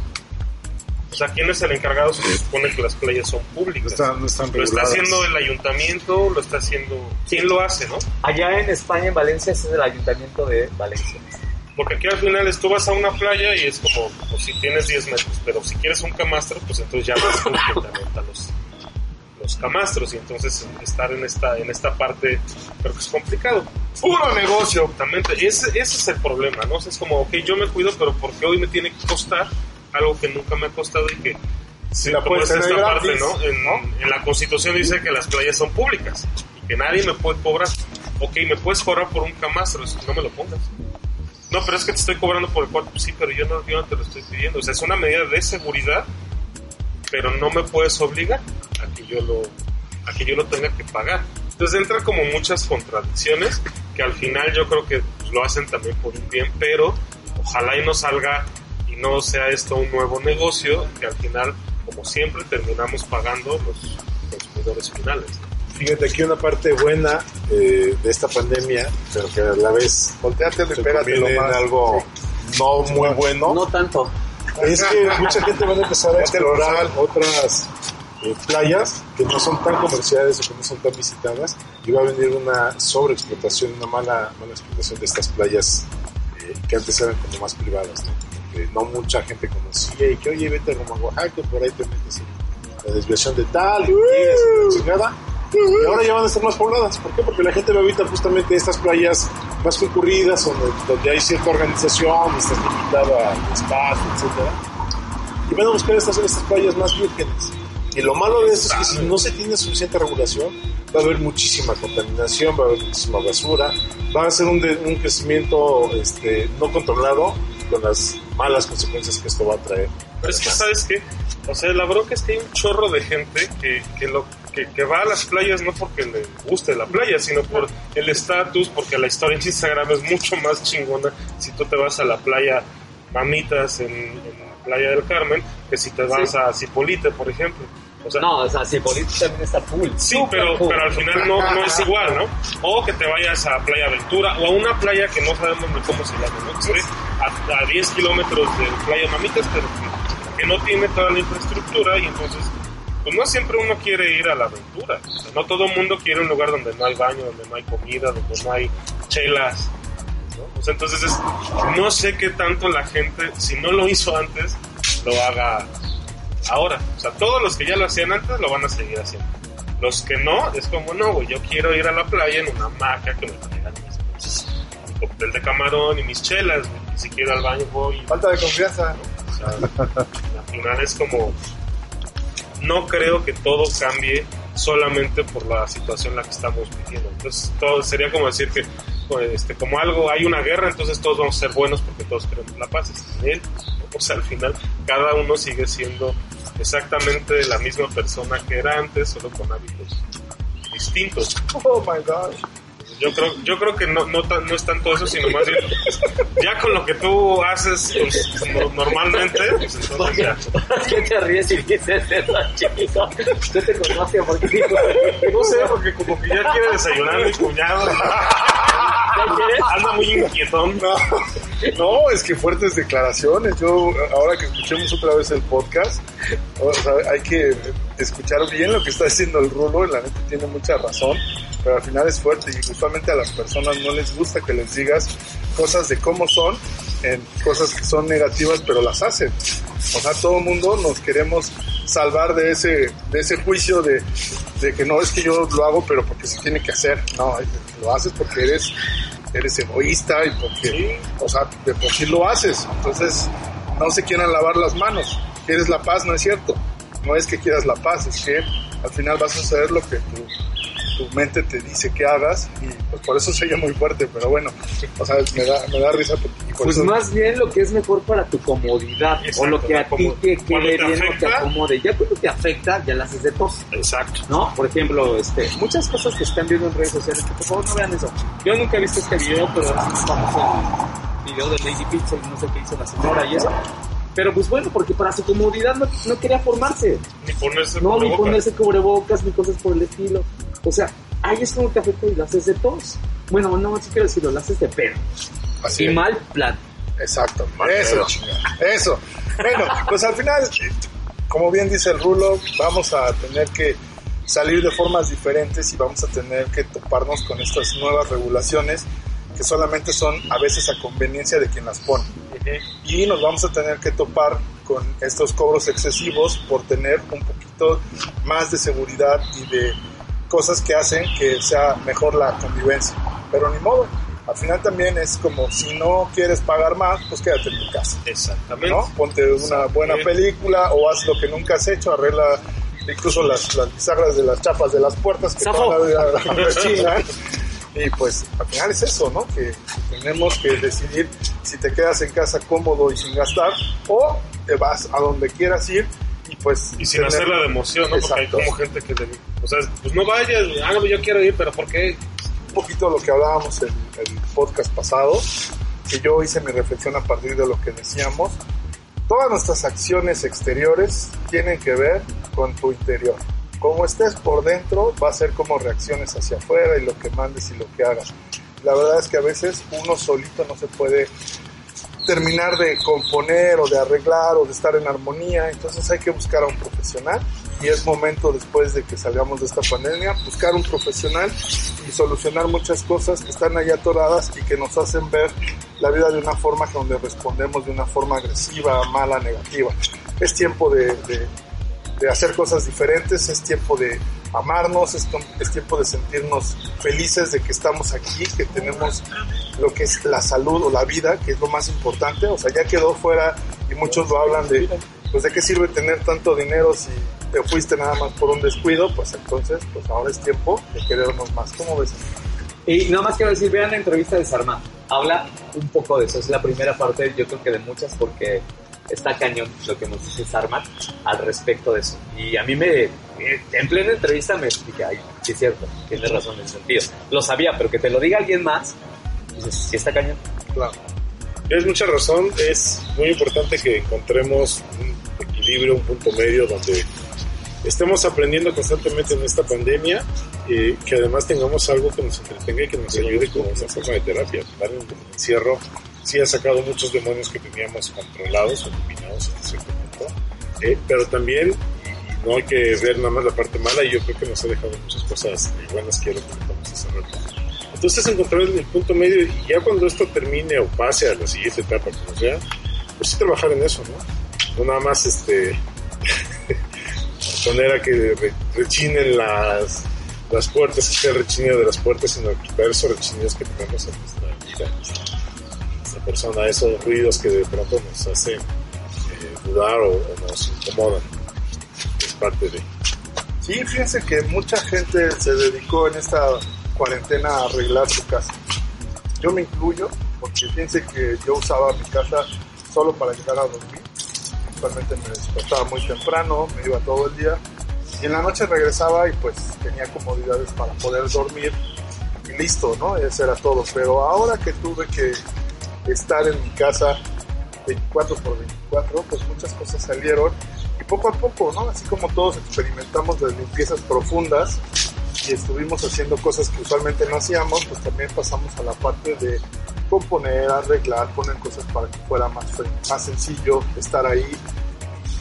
F: O sea, ¿quién es el encargado si se supone que las playas son públicas?
D: están, no están
F: Lo está haciendo el ayuntamiento, lo está haciendo... ¿Quién lo hace, no?
C: Allá en España, en Valencia, ese es el ayuntamiento de Valencia.
F: Porque aquí al final es, tú vas a una playa y es como, pues si tienes 10 metros, pero si quieres un camastro, pues entonces ya vas tú quien te renta los, los camastros y entonces estar en esta, en esta parte creo que es complicado.
D: Puro negocio.
F: Exactamente, ese, ese es el problema, ¿no? O sea, es como, ok, yo me cuido, pero ¿por qué hoy me tiene que costar algo que nunca me ha costado y que...
D: Si la puedes
F: esta
D: gratis,
F: parte, ¿no? En,
D: ¿no?
F: en la Constitución dice que las playas son públicas y que nadie me puede cobrar. Ok, me puedes cobrar por un camastro, no me lo pongas. no, pero es que te estoy cobrando por el cuarto. Sí, pero yo no, yo no te lo estoy pidiendo. O sea, es una medida de seguridad, pero no me puedes obligar a que yo lo, a que yo lo tenga que pagar. Entonces entra como muchas contradicciones que al final yo creo que pues, lo hacen también por un bien, pero ojalá y no salga no sea esto un nuevo negocio que al final, como siempre, terminamos pagando los consumidores finales.
E: Fíjate aquí una parte buena eh, de esta pandemia, pero que a la vez
D: pégatelo
E: conviene en
D: más.
E: algo no muy bueno.
H: No tanto.
E: Es que mucha gente va a empezar a explorar otras eh, playas que no son tan comerciales o que no son tan visitadas y va a venir una sobreexplotación, una mala, mala explotación de estas playas eh, que antes eran como más privadas, ¿no? Que no mucha gente conocía y que oye vete a Roma, Oaxaca, por ahí te metes en la desviación de tal y y chingada. Y ahora ya van a estar más pobladas. ¿Por qué? Porque la gente va a evitar justamente estas playas más concurridas, donde, donde hay cierta organización, estás limitado al espacio, etcétera y van a buscar estas, estas playas más vírgenes. Y lo malo de esto es que si no se tiene suficiente regulación, va a haber muchísima contaminación, va a haber muchísima basura, va a ser un, de- un crecimiento este, no controlado con las malas consecuencias que esto va a traer.
F: Pero es que, ¿sabes qué? O sea, la bronca es que hay un chorro de gente que, que, lo, que, que va a las playas no porque le guste la playa, sino por el estatus, porque la historia en Instagram es mucho más chingona si tú te vas a la playa Mamitas en, en Playa del Carmen que si te vas a Cipolite, por ejemplo. O sea,
H: No, o sea, Cipolite también está full.
F: Sí, pero,
H: full.
F: pero al final no, no es igual, ¿no? O que te vayas a Playa Aventura o a una playa que no sabemos ni cómo se llama, ¿no? Que esté a, a 10 kilómetros de Playa Mamitas, pero que, no tiene toda la infraestructura y entonces, pues no siempre uno quiere ir a la aventura. O sea, no todo el mundo quiere un lugar donde no hay baño, donde no hay comida, donde no hay chelas. ¿no? O sea, entonces es- no sé qué tanto la gente, si no lo hizo antes, lo haga ahora. O sea, todos los que ya lo hacían antes lo van a seguir haciendo. Los que no, es como, no, güey, yo quiero ir a la playa en una hamaca que me traigan mis pinches- mi cóctel de camarón y mis chelas, güey. Y si quiero al baño voy.
D: Falta de confianza.
F: O sea, al final es como, no creo que todo cambie solamente por la situación en la que estamos viviendo. Entonces, todo sería como decir que, pues, este, como algo, hay una guerra, entonces todos vamos a ser buenos porque todos queremos la paz. Es él. O sea, al final, cada uno sigue siendo exactamente la misma persona que era antes, solo con hábitos distintos.
D: Oh my god.
F: Yo creo, yo creo que no, no, no es tanto eso, sino más bien, ya con lo que tú haces pues, no- normalmente, pues entonces ya.
H: ¿Por qué te ríes y dices eso, chico? Yo te conozco porque digo,
F: No sé, porque como que ya quiere desayunar mi cuñado. Anda muy inquietón.
D: No, no, es que fuertes declaraciones. Yo, ahora que escuchemos otra vez el podcast, o sea, hay que escuchar bien lo que está diciendo el Rulo, la neta tiene mucha razón, pero al final es fuerte y usualmente a las personas no les gusta que les digas cosas de cómo son, en cosas que son negativas, pero las hacen. O sea, todo el mundo nos queremos salvar de ese, de ese juicio de, de que no es que yo lo hago, pero porque se tiene que hacer. No, lo haces porque eres, eres egoísta y porque, o sea, de por sí lo haces. Entonces, no se quieran lavar las manos. Quieres la paz, no es cierto. No es que quieras la paz, es que al final vas a hacer lo que tu, tu mente te dice que hagas y pues por eso sería muy fuerte, pero bueno, o sea, me da, me da risa porque por
H: Pues
D: eso-
H: más bien lo que es mejor para tu comodidad
F: Exacto,
H: o lo que a ti te quede bien o te
F: afecta.
H: acomode. Ya cuando te afecta, ya la haces de tos.
F: Exacto.
H: ¿no? Por ejemplo, este, muchas cosas que están viendo en redes sociales, que por favor no vean eso. Yo nunca he visto este video, pero es famoso el video de Lady Pizza y no sé qué hizo la señora y eso. Pero pues bueno, porque para su comodidad no, no quería formarse.
F: Ni ponerse
H: No, ni ponerse cubrebocas, ni cosas por el estilo. O sea, ahí es como te afecta y lo haces de tos. Bueno, no, sí quiero decirlo, lo haces de pedo.
D: así
H: Y
D: es.
H: mal plan.
D: Exacto, eso, chingada, eso. Bueno, pues al final, como bien dice el Rulo, vamos a tener que salir de formas diferentes y vamos a tener que toparnos con estas nuevas regulaciones que solamente son a veces a conveniencia de quien las pone. Y nos vamos a tener que topar con estos cobros excesivos por tener un poquito más de seguridad y de cosas que hacen que sea mejor la convivencia. Pero ni modo, al final también es como si no quieres pagar más, pues quédate en tu casa.
F: Exactamente.
D: ¿no? Ponte una buena película o haz lo que nunca has hecho, arregla incluso las, las bisagras de las chapas de las puertas que toda la. Y pues al final es eso, ¿no? Que tenemos que decidir si te quedas en casa cómodo y sin gastar o te vas a donde quieras ir y pues...
F: Y sin
D: tener-
F: hacerla de emoción, ¿no? Porque hay
D: Exacto.
F: como gente que le... O sea, pues no vayas, ah, no, yo quiero ir, pero ¿por qué?
D: un poquito lo que hablábamos en el podcast pasado, que yo hice mi reflexión a partir de lo que decíamos. Todas nuestras acciones exteriores tienen que ver con tu interior. Como estés por dentro, va a ser como reacciones hacia afuera y lo que mandes y lo que hagas. La verdad es que a veces uno solito no se puede terminar de componer o de arreglar o de estar en armonía, entonces hay que buscar a un profesional y es momento después de que salgamos de esta pandemia buscar un profesional y solucionar muchas cosas que están ahí atoradas y que nos hacen ver la vida de una forma donde respondemos de una forma agresiva, mala, negativa. Es tiempo de- de hacer cosas diferentes, es tiempo de amarnos, es, es tiempo de sentirnos felices de que estamos aquí, que tenemos lo que es la salud o la vida, que es lo más importante. O sea, ya quedó fuera y muchos lo hablan de, pues de qué sirve tener tanto dinero si te fuiste nada más por un descuido, pues entonces, pues ahora es tiempo de querernos más. ¿Cómo ves?
C: Y nada más quiero decir, vean la entrevista de Sarma. Habla un poco de eso. Es la primera parte, yo creo que de muchas, porque está cañón lo que nos dice Sarma al respecto de eso. Y a mí me, en plena entrevista me dije, ay, sí es cierto, tiene razón en ese sentido. Lo sabía, pero que te lo diga alguien más, dices, sí está cañón.
D: Claro.
E: Tienes mucha razón, es muy importante que encontremos un equilibrio, un punto medio donde estemos aprendiendo constantemente en esta pandemia y que además tengamos algo que nos entretenga y que nos ayude como una forma de terapia. Final, el encierro sí ha sacado muchos demonios que teníamos controlados o dominados en cierto punto, eh, pero también no hay que ver nada más la parte mala y yo creo que nos ha dejado muchas cosas buenas que ahora vamos a cerrar. Entonces encontrar el punto medio y ya cuando esto termine o pase a la siguiente etapa, como sea, pues sí trabajar en eso, ¿no? No nada más este poner a que re- rechinen las, las puertas, que sea rechinido de las puertas, sino quitar esos rechinidos que tenemos en nuestra vida, nuestra persona, esos ruidos que de pronto nos hacen eh, dudar o, o nos incomodan. Es parte de...
D: Sí, fíjense que mucha gente se dedicó en esta cuarentena a arreglar su casa. Yo me incluyo, porque fíjense que yo usaba mi casa solo para llegar a dormir. Usualmente me despertaba muy temprano, me iba todo el día. Y en la noche regresaba y pues tenía comodidades para poder dormir. Y listo, ¿no? Eso era todo. Pero ahora que tuve que estar en mi casa 24 por 24, pues muchas cosas salieron y poco a poco, ¿no? Así como todos experimentamos las limpiezas profundas y estuvimos haciendo cosas que usualmente no hacíamos, pues también pasamos a la parte de componer, arreglar, poner cosas para que fuera más, más sencillo estar ahí.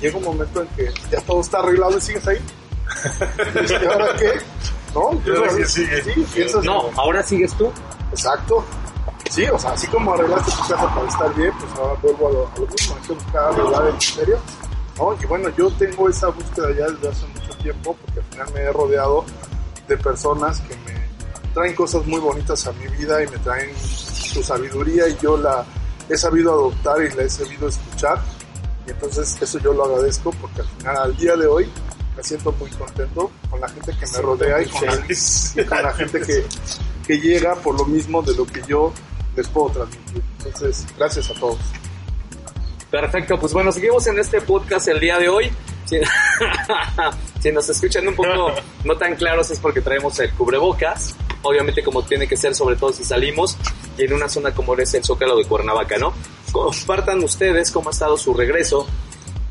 D: Llega un momento en que ya todo está arreglado y sigues ahí. ¿Y ahora qué? ¿No?
F: ¿Y ahora quién sigue?
D: Sí, piensas,
C: No, ahora sigues tú.
D: Exacto. Sí, o sea, así como arreglaste tu casa para estar bien, pues ahora vuelvo a lo, a lo mismo, hay que buscar arreglar el interior. ¿no? Y bueno, yo tengo esa búsqueda ya desde hace mucho tiempo, porque al final me he rodeado de personas que me traen cosas muy bonitas a mi vida y me traen su sabiduría y yo la he sabido adoptar y la he sabido escuchar. Y entonces eso yo lo agradezco porque al final, al día de hoy, me siento muy contento con la gente que me rodea y con la, y con la gente que, que llega por lo mismo de lo que yo les puedo transmitir. Entonces, gracias a todos.
C: Perfecto, pues bueno, seguimos en este podcast el día de hoy. Si, si nos escuchan un poco no tan claros es porque traemos el cubrebocas. Obviamente como tiene que ser, sobre todo si salimos y en una zona como es el Zócalo de Cuernavaca, ¿no? Compartan ustedes cómo ha estado su regreso,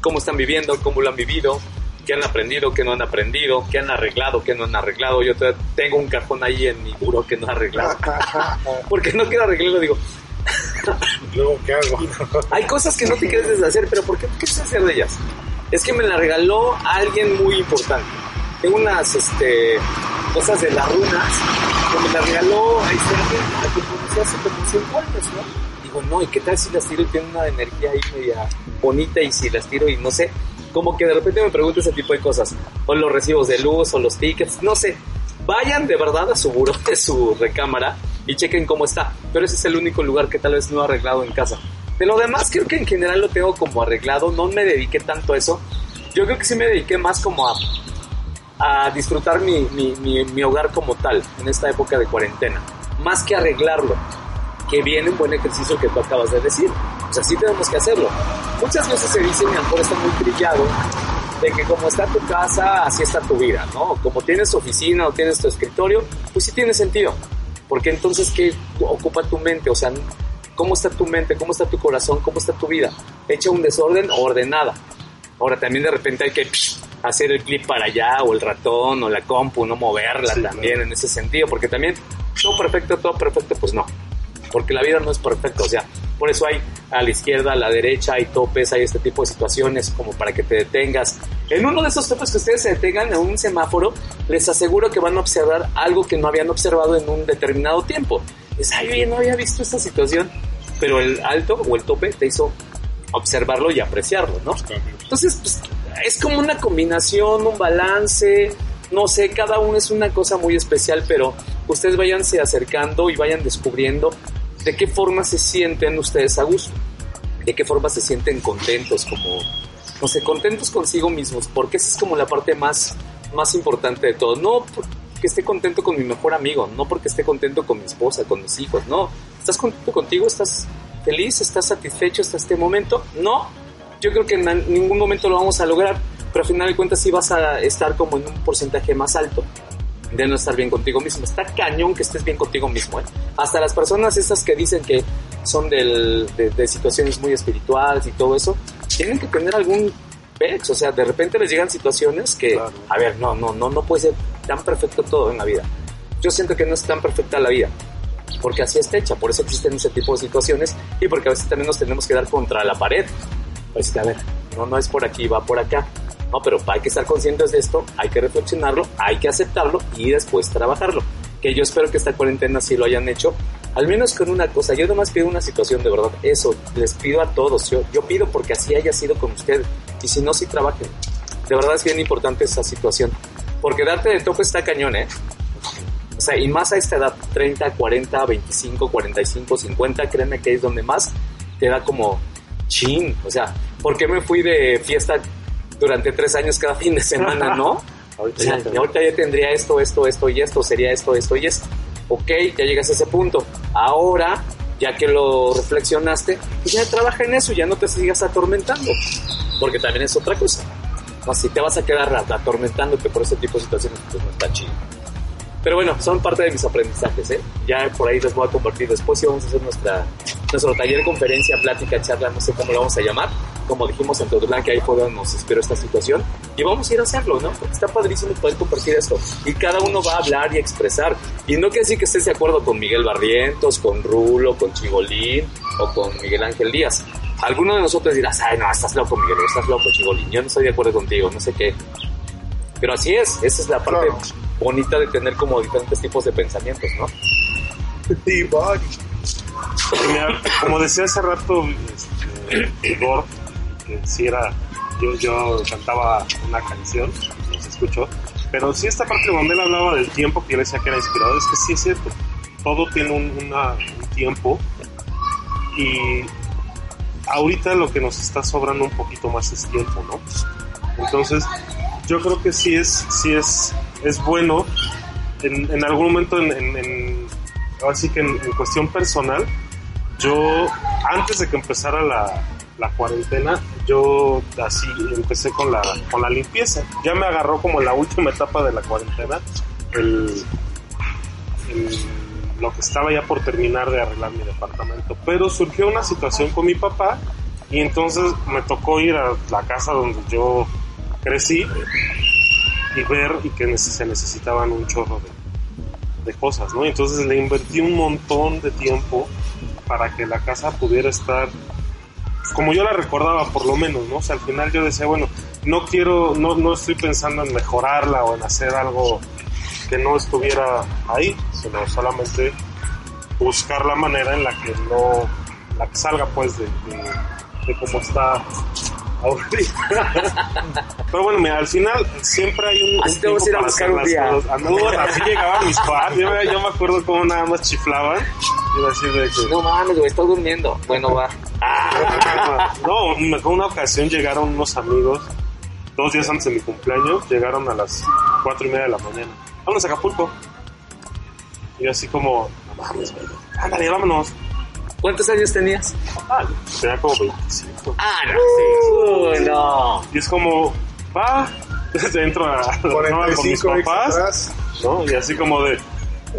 C: cómo están viviendo, cómo lo han vivido, qué han aprendido, qué no han aprendido, qué han arreglado, qué no han arreglado. Yo tengo un cajón ahí en mi muro que no he arreglado. Porque no quiero arreglarlo, digo,
E: Luego, ¿qué hago?
C: hay cosas que no te quieres deshacer, pero ¿por qué no quieres hacer de ellas? Es que me la regaló alguien muy importante. Tengo unas este, cosas de las runas que me la regaló a este a que conocí hace como 5 años, ¿no? No, ¿y qué tal si las tiro y tiene una energía ahí media bonita y si las tiro y no sé? Como que de repente me pregunto ese tipo de cosas. O los recibos de luz o los tickets, no sé. Vayan de verdad a su buró de su recámara y chequen cómo está. Pero ese es el único lugar que tal vez no he arreglado en casa. De lo demás creo que en general lo tengo como arreglado. No me dediqué tanto a eso. Yo creo que sí me dediqué más como a, a disfrutar mi, mi, mi, mi hogar como tal en esta época de cuarentena. más que arreglarlo, que viene un buen ejercicio que tú acabas de decir. O sea, sí tenemos que hacerlo. Muchas veces se dice, y a lo mejor está muy trillado, de que como está tu casa, así está tu vida, ¿no? Como tienes tu oficina o tienes tu escritorio, pues sí tiene sentido. Porque entonces, ¿qué ocupa tu mente? O sea, ¿cómo está tu mente? ¿Cómo está tu corazón? ¿Cómo está tu vida? ¿Hecha un desorden o ordenada? Ahora, también de repente hay que psh, hacer el clip para allá, o el ratón, o la compu, no moverla
F: Sí,
C: también en ese sentido, porque también todo perfecto, todo perfecto, pues no. Porque la vida no es perfecta, o sea, por eso hay a la izquierda, a la derecha, hay topes, hay este tipo de situaciones como para que te detengas. En uno de esos topes que ustedes se detengan en un semáforo, les aseguro que van a observar algo que no habían observado en un determinado tiempo. Es, ay, oye, no había visto esta situación, pero el alto o el tope te hizo observarlo y apreciarlo, ¿no? Entonces, pues, es como una combinación, un balance, no sé, cada uno es una cosa muy especial, pero ustedes váyanse acercando y vayan descubriendo de qué forma se sienten ustedes a gusto, de qué forma se sienten contentos, como, no sé, contentos consigo mismos, porque esa es como la parte más, más importante de todo. No porque esté contento con mi mejor amigo, no porque esté contento con mi esposa, con mis hijos, no. ¿Estás contento contigo? ¿Estás feliz? ¿Estás satisfecho hasta este momento? No. Yo creo que en ningún momento lo vamos a lograr, pero al final de cuentas sí vas a estar como en un porcentaje más alto de no estar bien contigo mismo. Está cañón que estés bien contigo mismo. ¿eh? Hasta las personas esas que dicen que son del- de, de situaciones muy espirituales y todo eso, tienen que tener algún pex. O sea, de repente les llegan situaciones que,
F: Claro.
C: a ver, no, no, no, no puede ser tan perfecto todo en la vida. Yo siento que no es tan perfecta la vida. Porque así está hecha, por eso existen ese tipo de situaciones y porque a veces también nos tenemos que dar contra la pared. Pues, a ver, no, no es por aquí, va por acá. No, pero hay que estar conscientes de esto, hay que reflexionarlo, hay que aceptarlo y después trabajarlo. Que yo espero que esta cuarentena sí lo hayan hecho, al menos con una cosa. Yo nomás pido una situación de verdad, eso, les pido a todos. Yo, yo pido porque así haya sido con ustedes. Y si no, sí trabajen. De verdad es bien importante esa situación. Porque darte de tope está cañón, ¿eh? O sea, y más a esta edad, 30, 40, 25, 45, 50, créeme que es donde más te da como chin. O sea, ¿por qué me fui de fiesta durante tres años cada fin de semana, no? Ahorita ya tendría esto, esto, esto y esto, sería esto, esto y esto. Ok, ya llegas a ese punto. Ahora, ya que lo reflexionaste, pues ya trabaja en eso, ya no te sigas atormentando. Porque también es otra cosa. Si te vas a quedar atormentándote por ese tipo de situaciones, pues no está chido. Pero bueno, son parte de mis aprendizajes, ¿eh? Ya por ahí les voy a compartir después y vamos a hacer nuestra, nuestro taller, conferencia, plática, charla, no sé cómo lo vamos a llamar. Como dijimos en Todulán, que ahí fue donde nos esperó esta situación. Y vamos a ir a hacerlo, ¿no? Porque está padrísimo poder compartir esto. Y cada uno va a hablar y expresar. Y no quiere decir que estés de acuerdo con Miguel Barrientos, con Rulo, con Chigolín o con Miguel Ángel Díaz. Alguno de nosotros dirás, ay, no, estás loco, Miguel, estás loco, Chigolín. Yo no estoy de acuerdo contigo, no sé qué. Pero así es, esa es la parte. Bonita de tener como diferentes tipos de pensamientos, ¿no?
F: Como decía hace rato este, Igor, que sí era, yo, yo cantaba una canción, no se escuchó, pero sí esta parte donde él hablaba del tiempo que yo decía que era inspirador, es que sí es cierto, todo tiene un, una- un tiempo y ahorita lo que nos está sobrando un poquito más es tiempo, ¿no? Entonces, yo creo que sí es, sí es, es bueno en, algún momento en, en- en- ahora sí que en, cuestión personal, yo antes de que empezara la, cuarentena, yo así empecé con la, con la limpieza. Ya me agarró como la última etapa de la cuarentena, el- lo que estaba ya por terminar de arreglar mi departamento. Pero surgió una situación con mi papá y entonces me tocó ir a la casa donde yo crecí y ver y que se necesitaban un chorro de, cosas, ¿no? Entonces le invertí un montón de tiempo para que la casa pudiera estar como yo la recordaba, por lo menos, ¿no? O sea, al final yo decía, bueno, no quiero, no, no estoy pensando en mejorarla o en hacer algo que no estuviera ahí, sino solamente buscar la manera en la que no, la que salga pues de, de, de cómo está. Pero bueno, mira, al final siempre hay un,
C: Así
F: un
C: te vamos a ir a buscar un día.
F: cosas. Ah, no, así llegaban mis padres, yo, yo me acuerdo cómo nada más chiflaban. Y así de que,
C: No mames, güey, estás durmiendo. Bueno, va.
F: no, me acuerdo una ocasión llegaron unos amigos, dos días antes de mi cumpleaños, llegaron a las cuatro y media de la mañana. Vámonos a Acapulco. Y yo así como, mames, güey. Ándale, vámonos.
C: ¿Cuántos años tenías?
F: Ah, tenía como 25.
C: Ah, no, sí. Uy, no.
F: Y es como, va, entro a la cama con mis
D: 45
F: papás. ¿no? Y así como de,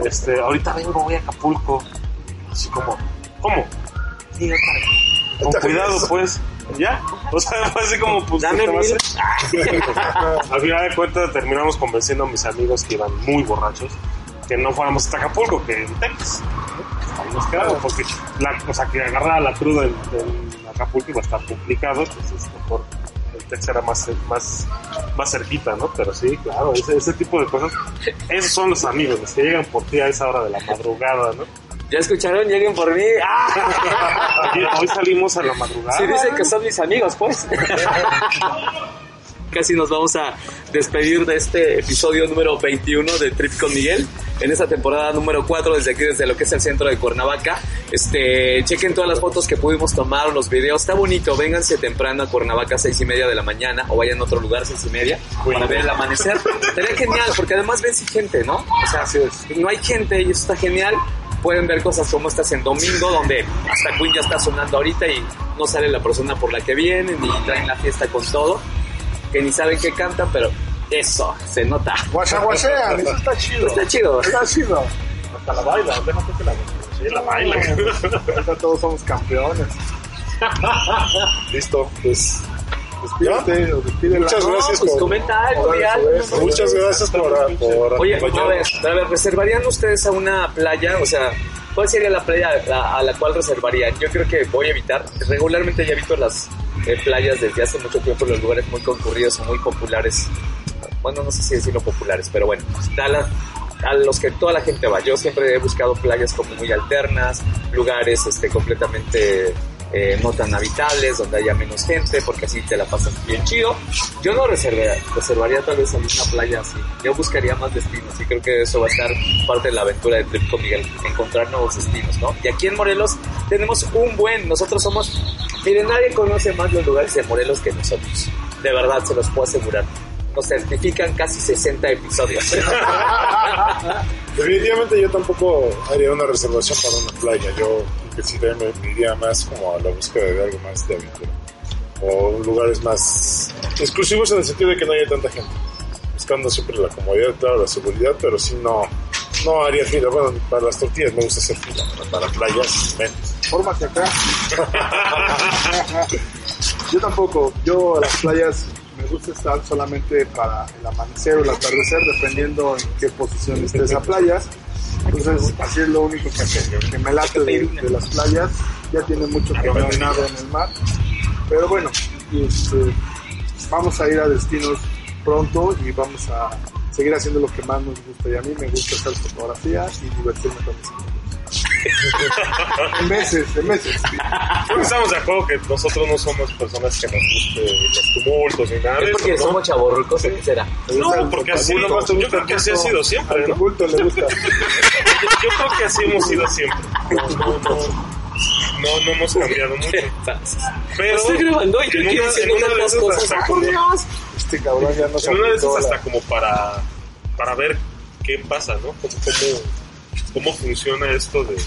F: este, ahorita vengo, voy a Acapulco. Así como, ¿cómo? Sí. Con cuidado, pues. ¿Ya? O sea, fue así como, pues,
C: Dame.
F: Al final de cuentas terminamos convenciendo a mis amigos que iban muy borrachos que no fuéramos hasta Acapulco, que en Texas. Ahí nos quedamos, porque la, o sea, que agarrar la cruda en, en Acapulco iba a estar complicado, entonces mejor el Texas era más, más, más cerquita, ¿no? Pero sí, claro, ese, ese tipo de cosas, esos son los amigos, los que llegan por ti a esa hora de la madrugada, ¿no?
C: ¿Ya escucharon? Lleguen por mí. ¡Ah!
F: Hoy, hoy salimos a la madrugada.
C: Sí, dicen que son mis amigos, pues. Casi nos vamos a despedir de este episodio número 21 de Trip con Miguel. En esta temporada número 4, desde aquí, desde lo que es el centro de Cuernavaca. Este, chequen todas las fotos que pudimos tomar, los videos. Está bonito. Vénganse temprano a Cuernavaca, seis y media de la mañana, o vayan a otro lugar, seis y media, para ver el amanecer. Sería genial, porque además ven si gente, ¿no? O sea, no hay gente y eso está genial pueden ver cosas como estas en domingo, donde hasta Queen ya está sonando ahorita y no sale la persona por la que vienen y traen la fiesta con todo, que ni saben qué cantan, pero eso, se nota.
D: Guachaguachean, eso está chido.
C: Está chido.
D: Está chido.
F: Hasta la baila, déjate que la Sí, la baila.
D: Ahorita todos somos campeones. Listo, pues. Despídete, o.
E: Muchas
C: No,
E: gracias
C: pues
E: por-
C: comenta algo,
D: por
C: ya.
D: eso,
E: Muchas gracias por, por
C: Oye, a ver, a ver, ¿reservarían ustedes a una playa? O sea, ¿cuál sería la playa a, a la cual reservarían? Yo creo que voy a evitar. Regularmente ya evito las eh, playas desde hace mucho tiempo los lugares muy concurridos o muy populares. Bueno, no sé si decirlo populares, pero bueno, a, los que toda la gente va. Yo siempre he buscado playas como muy alternas, lugares este, completamente eh, no tan habitables, donde haya menos gente, porque así te la pasas bien chido. Yo no reservaría, reservaría tal vez alguna playa así. Yo buscaría más destinos y creo que eso va a estar parte de la aventura de Trip con Miguel, encontrar nuevos destinos, ¿no? Y aquí en Morelos tenemos un buen, nosotros somos, miren, nadie conoce más los lugares de Morelos que nosotros. De verdad, se los puedo asegurar. Nos certifican casi 60 episodios.
E: Definitivamente yo tampoco haría una reservación para una playa. Yo que sí me iría más como a la búsqueda de algo más de aventura. O lugares más exclusivos en el sentido de que no haya tanta gente. Buscando siempre la comodidad, claro, la seguridad, pero sí no, no haría fila. Bueno, para las tortillas me gusta hacer fila, pero para playas menos.
D: Fórmate acá. Yo tampoco. Yo a las playas gusta estar solamente para el amanecer o el atardecer, dependiendo en qué posición esté esa playa. Entonces, así es lo único que, me late de, las playas. Ya tiene mucho que no he nado en el mar. Pero bueno, este, vamos a ir a destinos pronto y vamos a seguir haciendo lo que más nos gusta. Y a mí me gusta hacer fotografía y divertirme con mis. En meses, en meses.
F: Que estamos de acuerdo que nosotros no somos personas que nos guste los tumultos ni nada
C: ¿Es
F: eso,
C: porque
F: ¿no?
C: somos chavorrucos o qué será?
F: No, porque así, yo creo que así ha sido siempre,
D: Al
F: ¿no?
D: culto le gusta.
F: Yo, yo creo que así hemos sido siempre. No, no, no, no, no hemos cambiado mucho. Pero
C: Estoy grabando y yo
F: en
C: aquí
F: una- de esas
C: cosas.
F: hasta-
C: ¡Por Dios!
D: Este cabrón ya no se
F: En una de esas hasta como para, para ver qué pasa, ¿no? Cómo, cómo, cómo funciona esto de,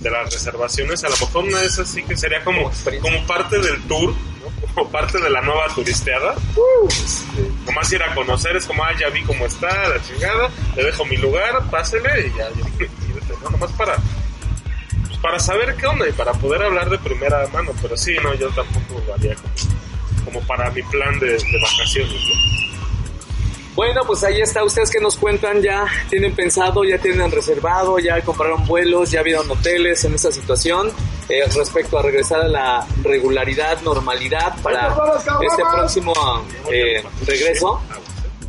F: de las reservaciones. A lo mejor una de esas sí que sería como, como parte del tour, ¿no? Como parte de la nueva turisteada. Este, nomás ir a conocer, es como, ah, ya vi cómo está, la chingada, le dejo mi lugar, pásele y ya, ya. Nomás para, pues, para saber qué onda y para poder hablar de primera mano. Pero sí, no, yo tampoco lo haría como, como para mi plan de, de vacaciones, ¿no?
C: Bueno, pues ahí está. Ustedes que nos cuentan, ya tienen pensado, ya tienen reservado, ya compraron vuelos, ya vieron hoteles en esta situación. eh, respecto a regresar a la regularidad, normalidad para este próximo eh, regreso.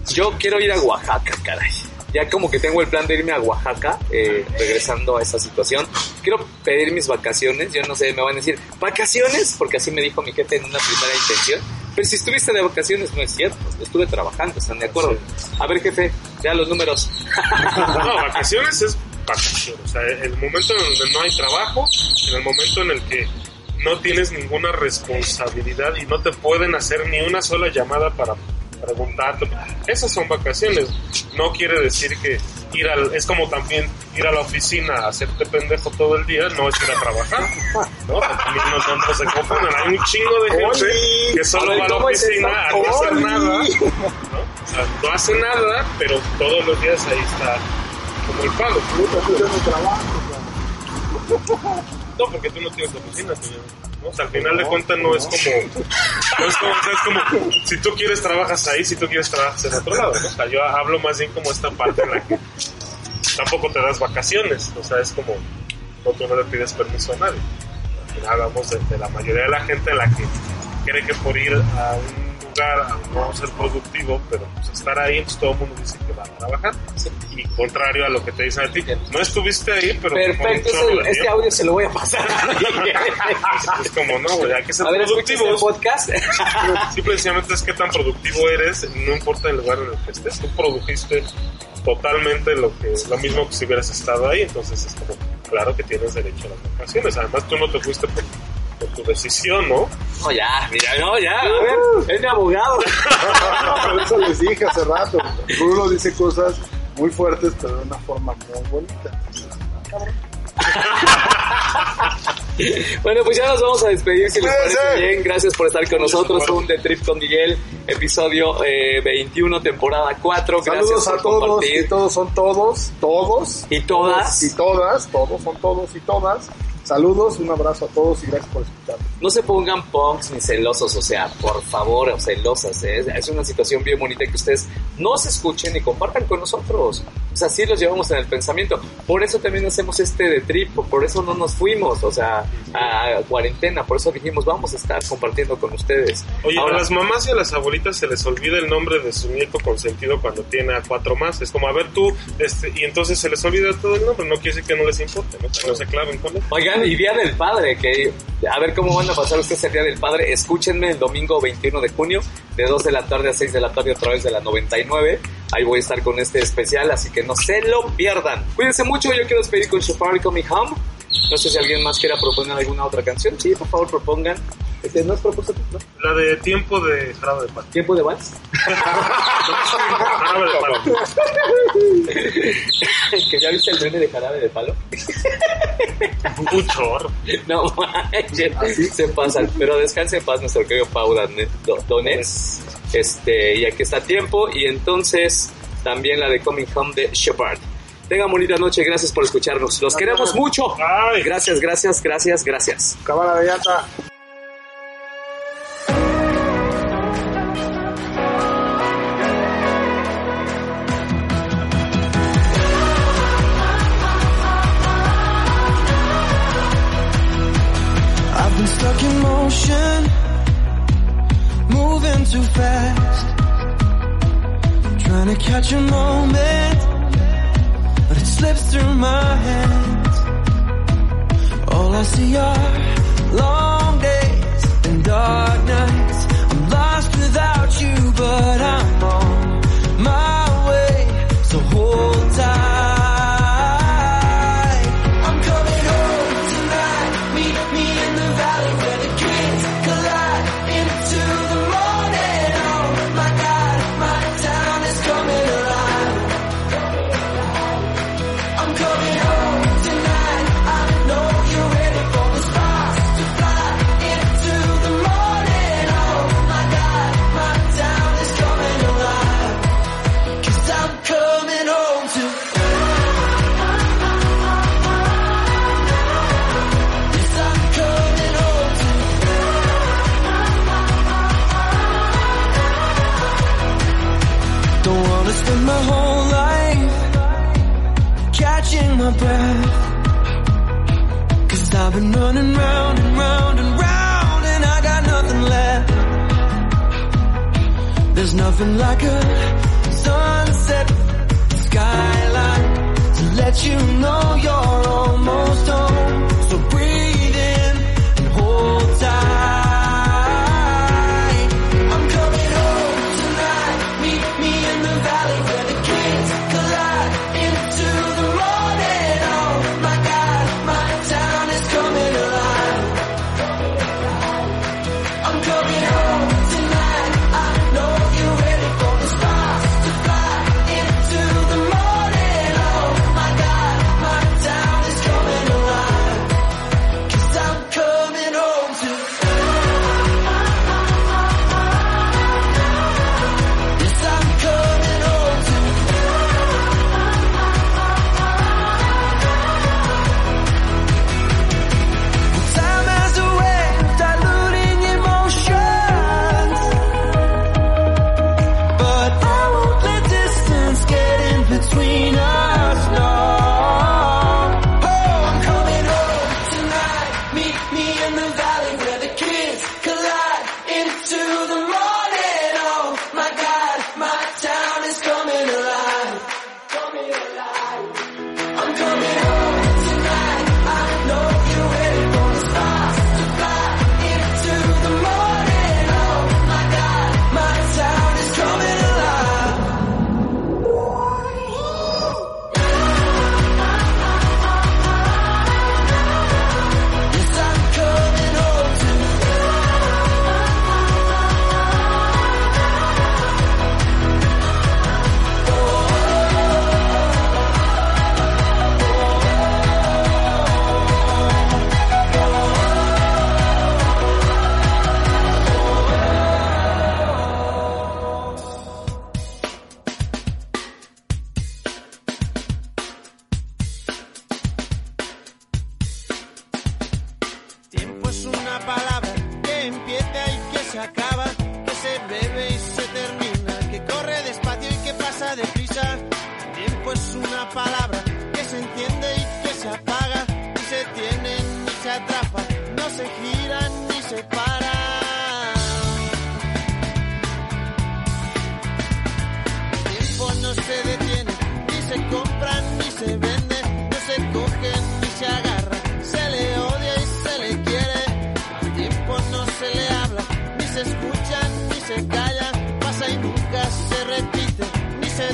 C: Yo quiero ir a Oaxaca, caray. Ya como que tengo el plan de irme a Oaxaca, eh, regresando a esa situación. Quiero pedir mis vacaciones. Yo no sé, me van a decir, ¿vacaciones? Porque así me dijo mi jefe en una primera intención. Pero si estuviste de vacaciones, no es cierto. Estuve trabajando, ¿están de acuerdo? A ver, jefe, ya los números.
F: No, vacaciones es vacaciones. O sea, el momento en donde no hay trabajo, en el momento en el que no tienes ninguna responsabilidad y no te pueden hacer ni una sola llamada para preguntarte. Esas son vacaciones. No quiere decir que, ir al, es como también ir a la oficina a hacerte pendejo todo el día, no es ir a trabajar, ¿no? También no, no, no se confundan, hay un chingo de gente
G: Oli.
F: que solo va a la
C: ¿cómo es
F: oficina a no hacer nada, ¿no? O sea, no hace nada, pero todos los días ahí está como el palo. No, porque tú no tienes oficina, señor. O sea, al final de cuentas no es como, si tú quieres trabajas ahí, si tú quieres trabajas en otro lado. O sea, yo hablo más bien como esta parte en la que tampoco te das vacaciones, o sea, es como, no, tú no le pides permiso a nadie. Al final hablamos de, la mayoría de la gente en la que cree que por ir a un a no ser productivo, pero pues estar ahí, entonces todo el mundo dice que va a trabajar. Y contrario a lo que te dicen a ti, no estuviste ahí, pero
C: Perfecto, ese-
F: de
C: este
F: tiempo.
C: audio se lo voy a pasar.
F: Es como, no, güey, hay que ser
C: A ver, ¿escuchas
F: productivos.
C: el podcast?
F: Sí, precisamente es que tan productivo eres, no importa el lugar en el que estés, tú produjiste totalmente lo que lo mismo que si hubieras estado ahí, entonces es como, claro que tienes derecho a las vacaciones, además tú no te fuiste por, por tu decisión, ¿no?
C: No, ya, mira, no, ya, a ver, es mi abogado.
G: Por eso les dije hace rato. Bruno dice cosas muy fuertes, pero de una forma muy bonita.
C: Bueno, pues ya nos vamos a despedir, si les parece bien. Gracias por estar con nosotros. Un The Trip con Miguel, episodio eh, 21, temporada 4. Gracias
G: Saludos
C: por
G: a todos
C: compartir.
G: y todos son todos, todos.
C: Y todas.
G: Y todas, todos son todos y todas. Saludos, un abrazo a todos y gracias por escucharnos.
C: No se pongan punks ni celosos, o sea, por favor, o celosas. ¿eh? Es una situación bien bonita que ustedes no se escuchen y compartan con nosotros. O sea, sí los llevamos en el pensamiento. Por eso también hacemos este de trip, por eso no nos fuimos, o sea, a cuarentena. Por eso dijimos, vamos a estar compartiendo con ustedes.
F: Oye,
C: Ahora-
F: a las mamás y a las abuelitas se les olvida el nombre de su nieto consentido cuando tiene a cuatro más. Es como, a ver tú, este, y entonces se les olvida todo el nombre. No quiere decir que no les importe, ¿no? Que no se claven con él.
C: Y Día del Padre, que a ver cómo van a pasar ustedes el Día del Padre. Escúchenme el domingo 21 de junio, de 2 de la tarde a 6 de la tarde a través de la 99. Ahí voy a estar con este especial, así que no se lo pierdan. Cuídense mucho, yo quiero despedir con Shafari Coming Home. No sé si alguien más quiera proponer alguna otra canción. Sí, por favor, propongan. Este, ¿No es propósito? ¿No?
F: La de tiempo de jarabe de palo.
C: ¿Tiempo de vals?
F: Jarabe de palo.
C: ¿Que ya viste el meme de jarabe de palo?
F: Un chorro.
C: No manches, se pasan. Pero descanse en paz nuestro querido Pau Do- Donets. Este, y aquí está tiempo. Y entonces también la de Coming Home de Shepard. Tengan bonita noche, gracias por escucharnos. Los queremos mucho.
F: Ay.
C: Gracias, gracias, gracias, gracias.
G: Cámara de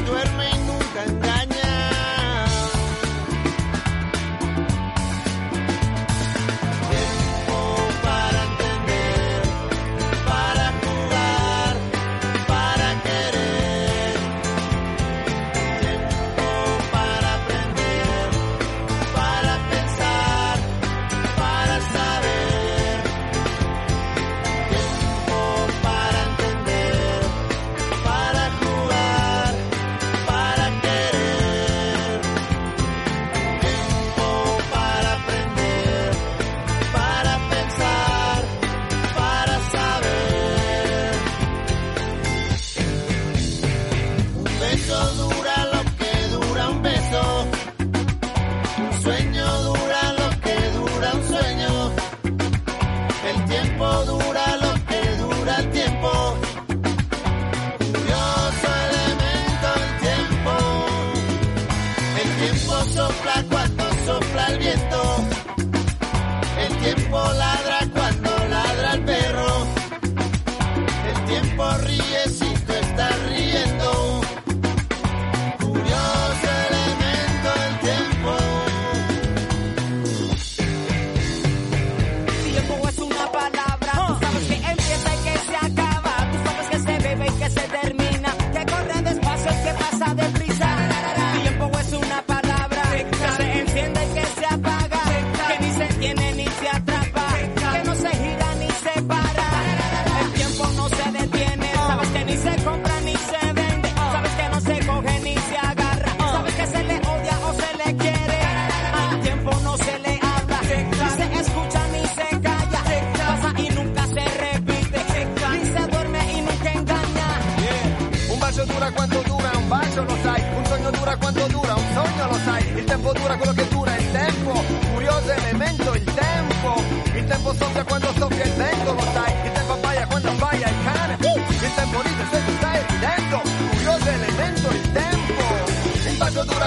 I: duerme y nunca está.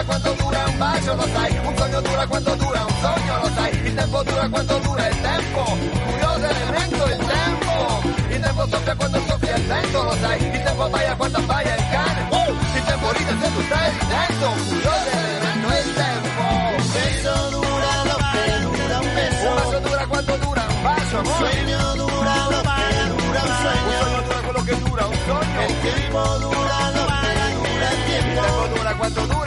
I: dura dura un bacio lo sai, un sogno dura cuánto dura un sogno lo sai, il tempo dura cuánto dura el tempo, curioso elemento el tempo, il tempo soffia cuando soffia el vento lo sai, il tempo vaya cuando vaya el cane, wow. Uh, il tempo ride tu stai ridendo, curioso elemento el tempo. Un beso dura lo que dura un beso, un dura cuánto dura un bacio, un sueño dura lo que dura un sueño, un sogno dura con lo que dura un sogno, el tiempo dura lo que dura el tiempo, il tempo dura cuánto dura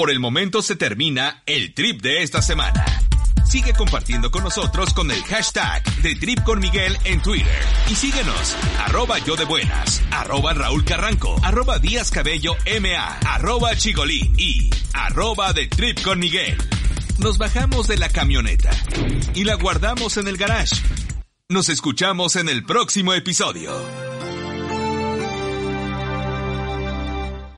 B: Por el momento se termina el trip de esta semana. Sigue compartiendo con nosotros con el hashtag de Trip con Miguel en Twitter. Y síguenos, arroba yo de buenas, arroba Raúl Carranco, arroba Díaz Cabello MA, arroba Chigolín y arroba de Trip con Miguel. Nos bajamos de la camioneta y la guardamos en el garage. Nos escuchamos en el próximo episodio.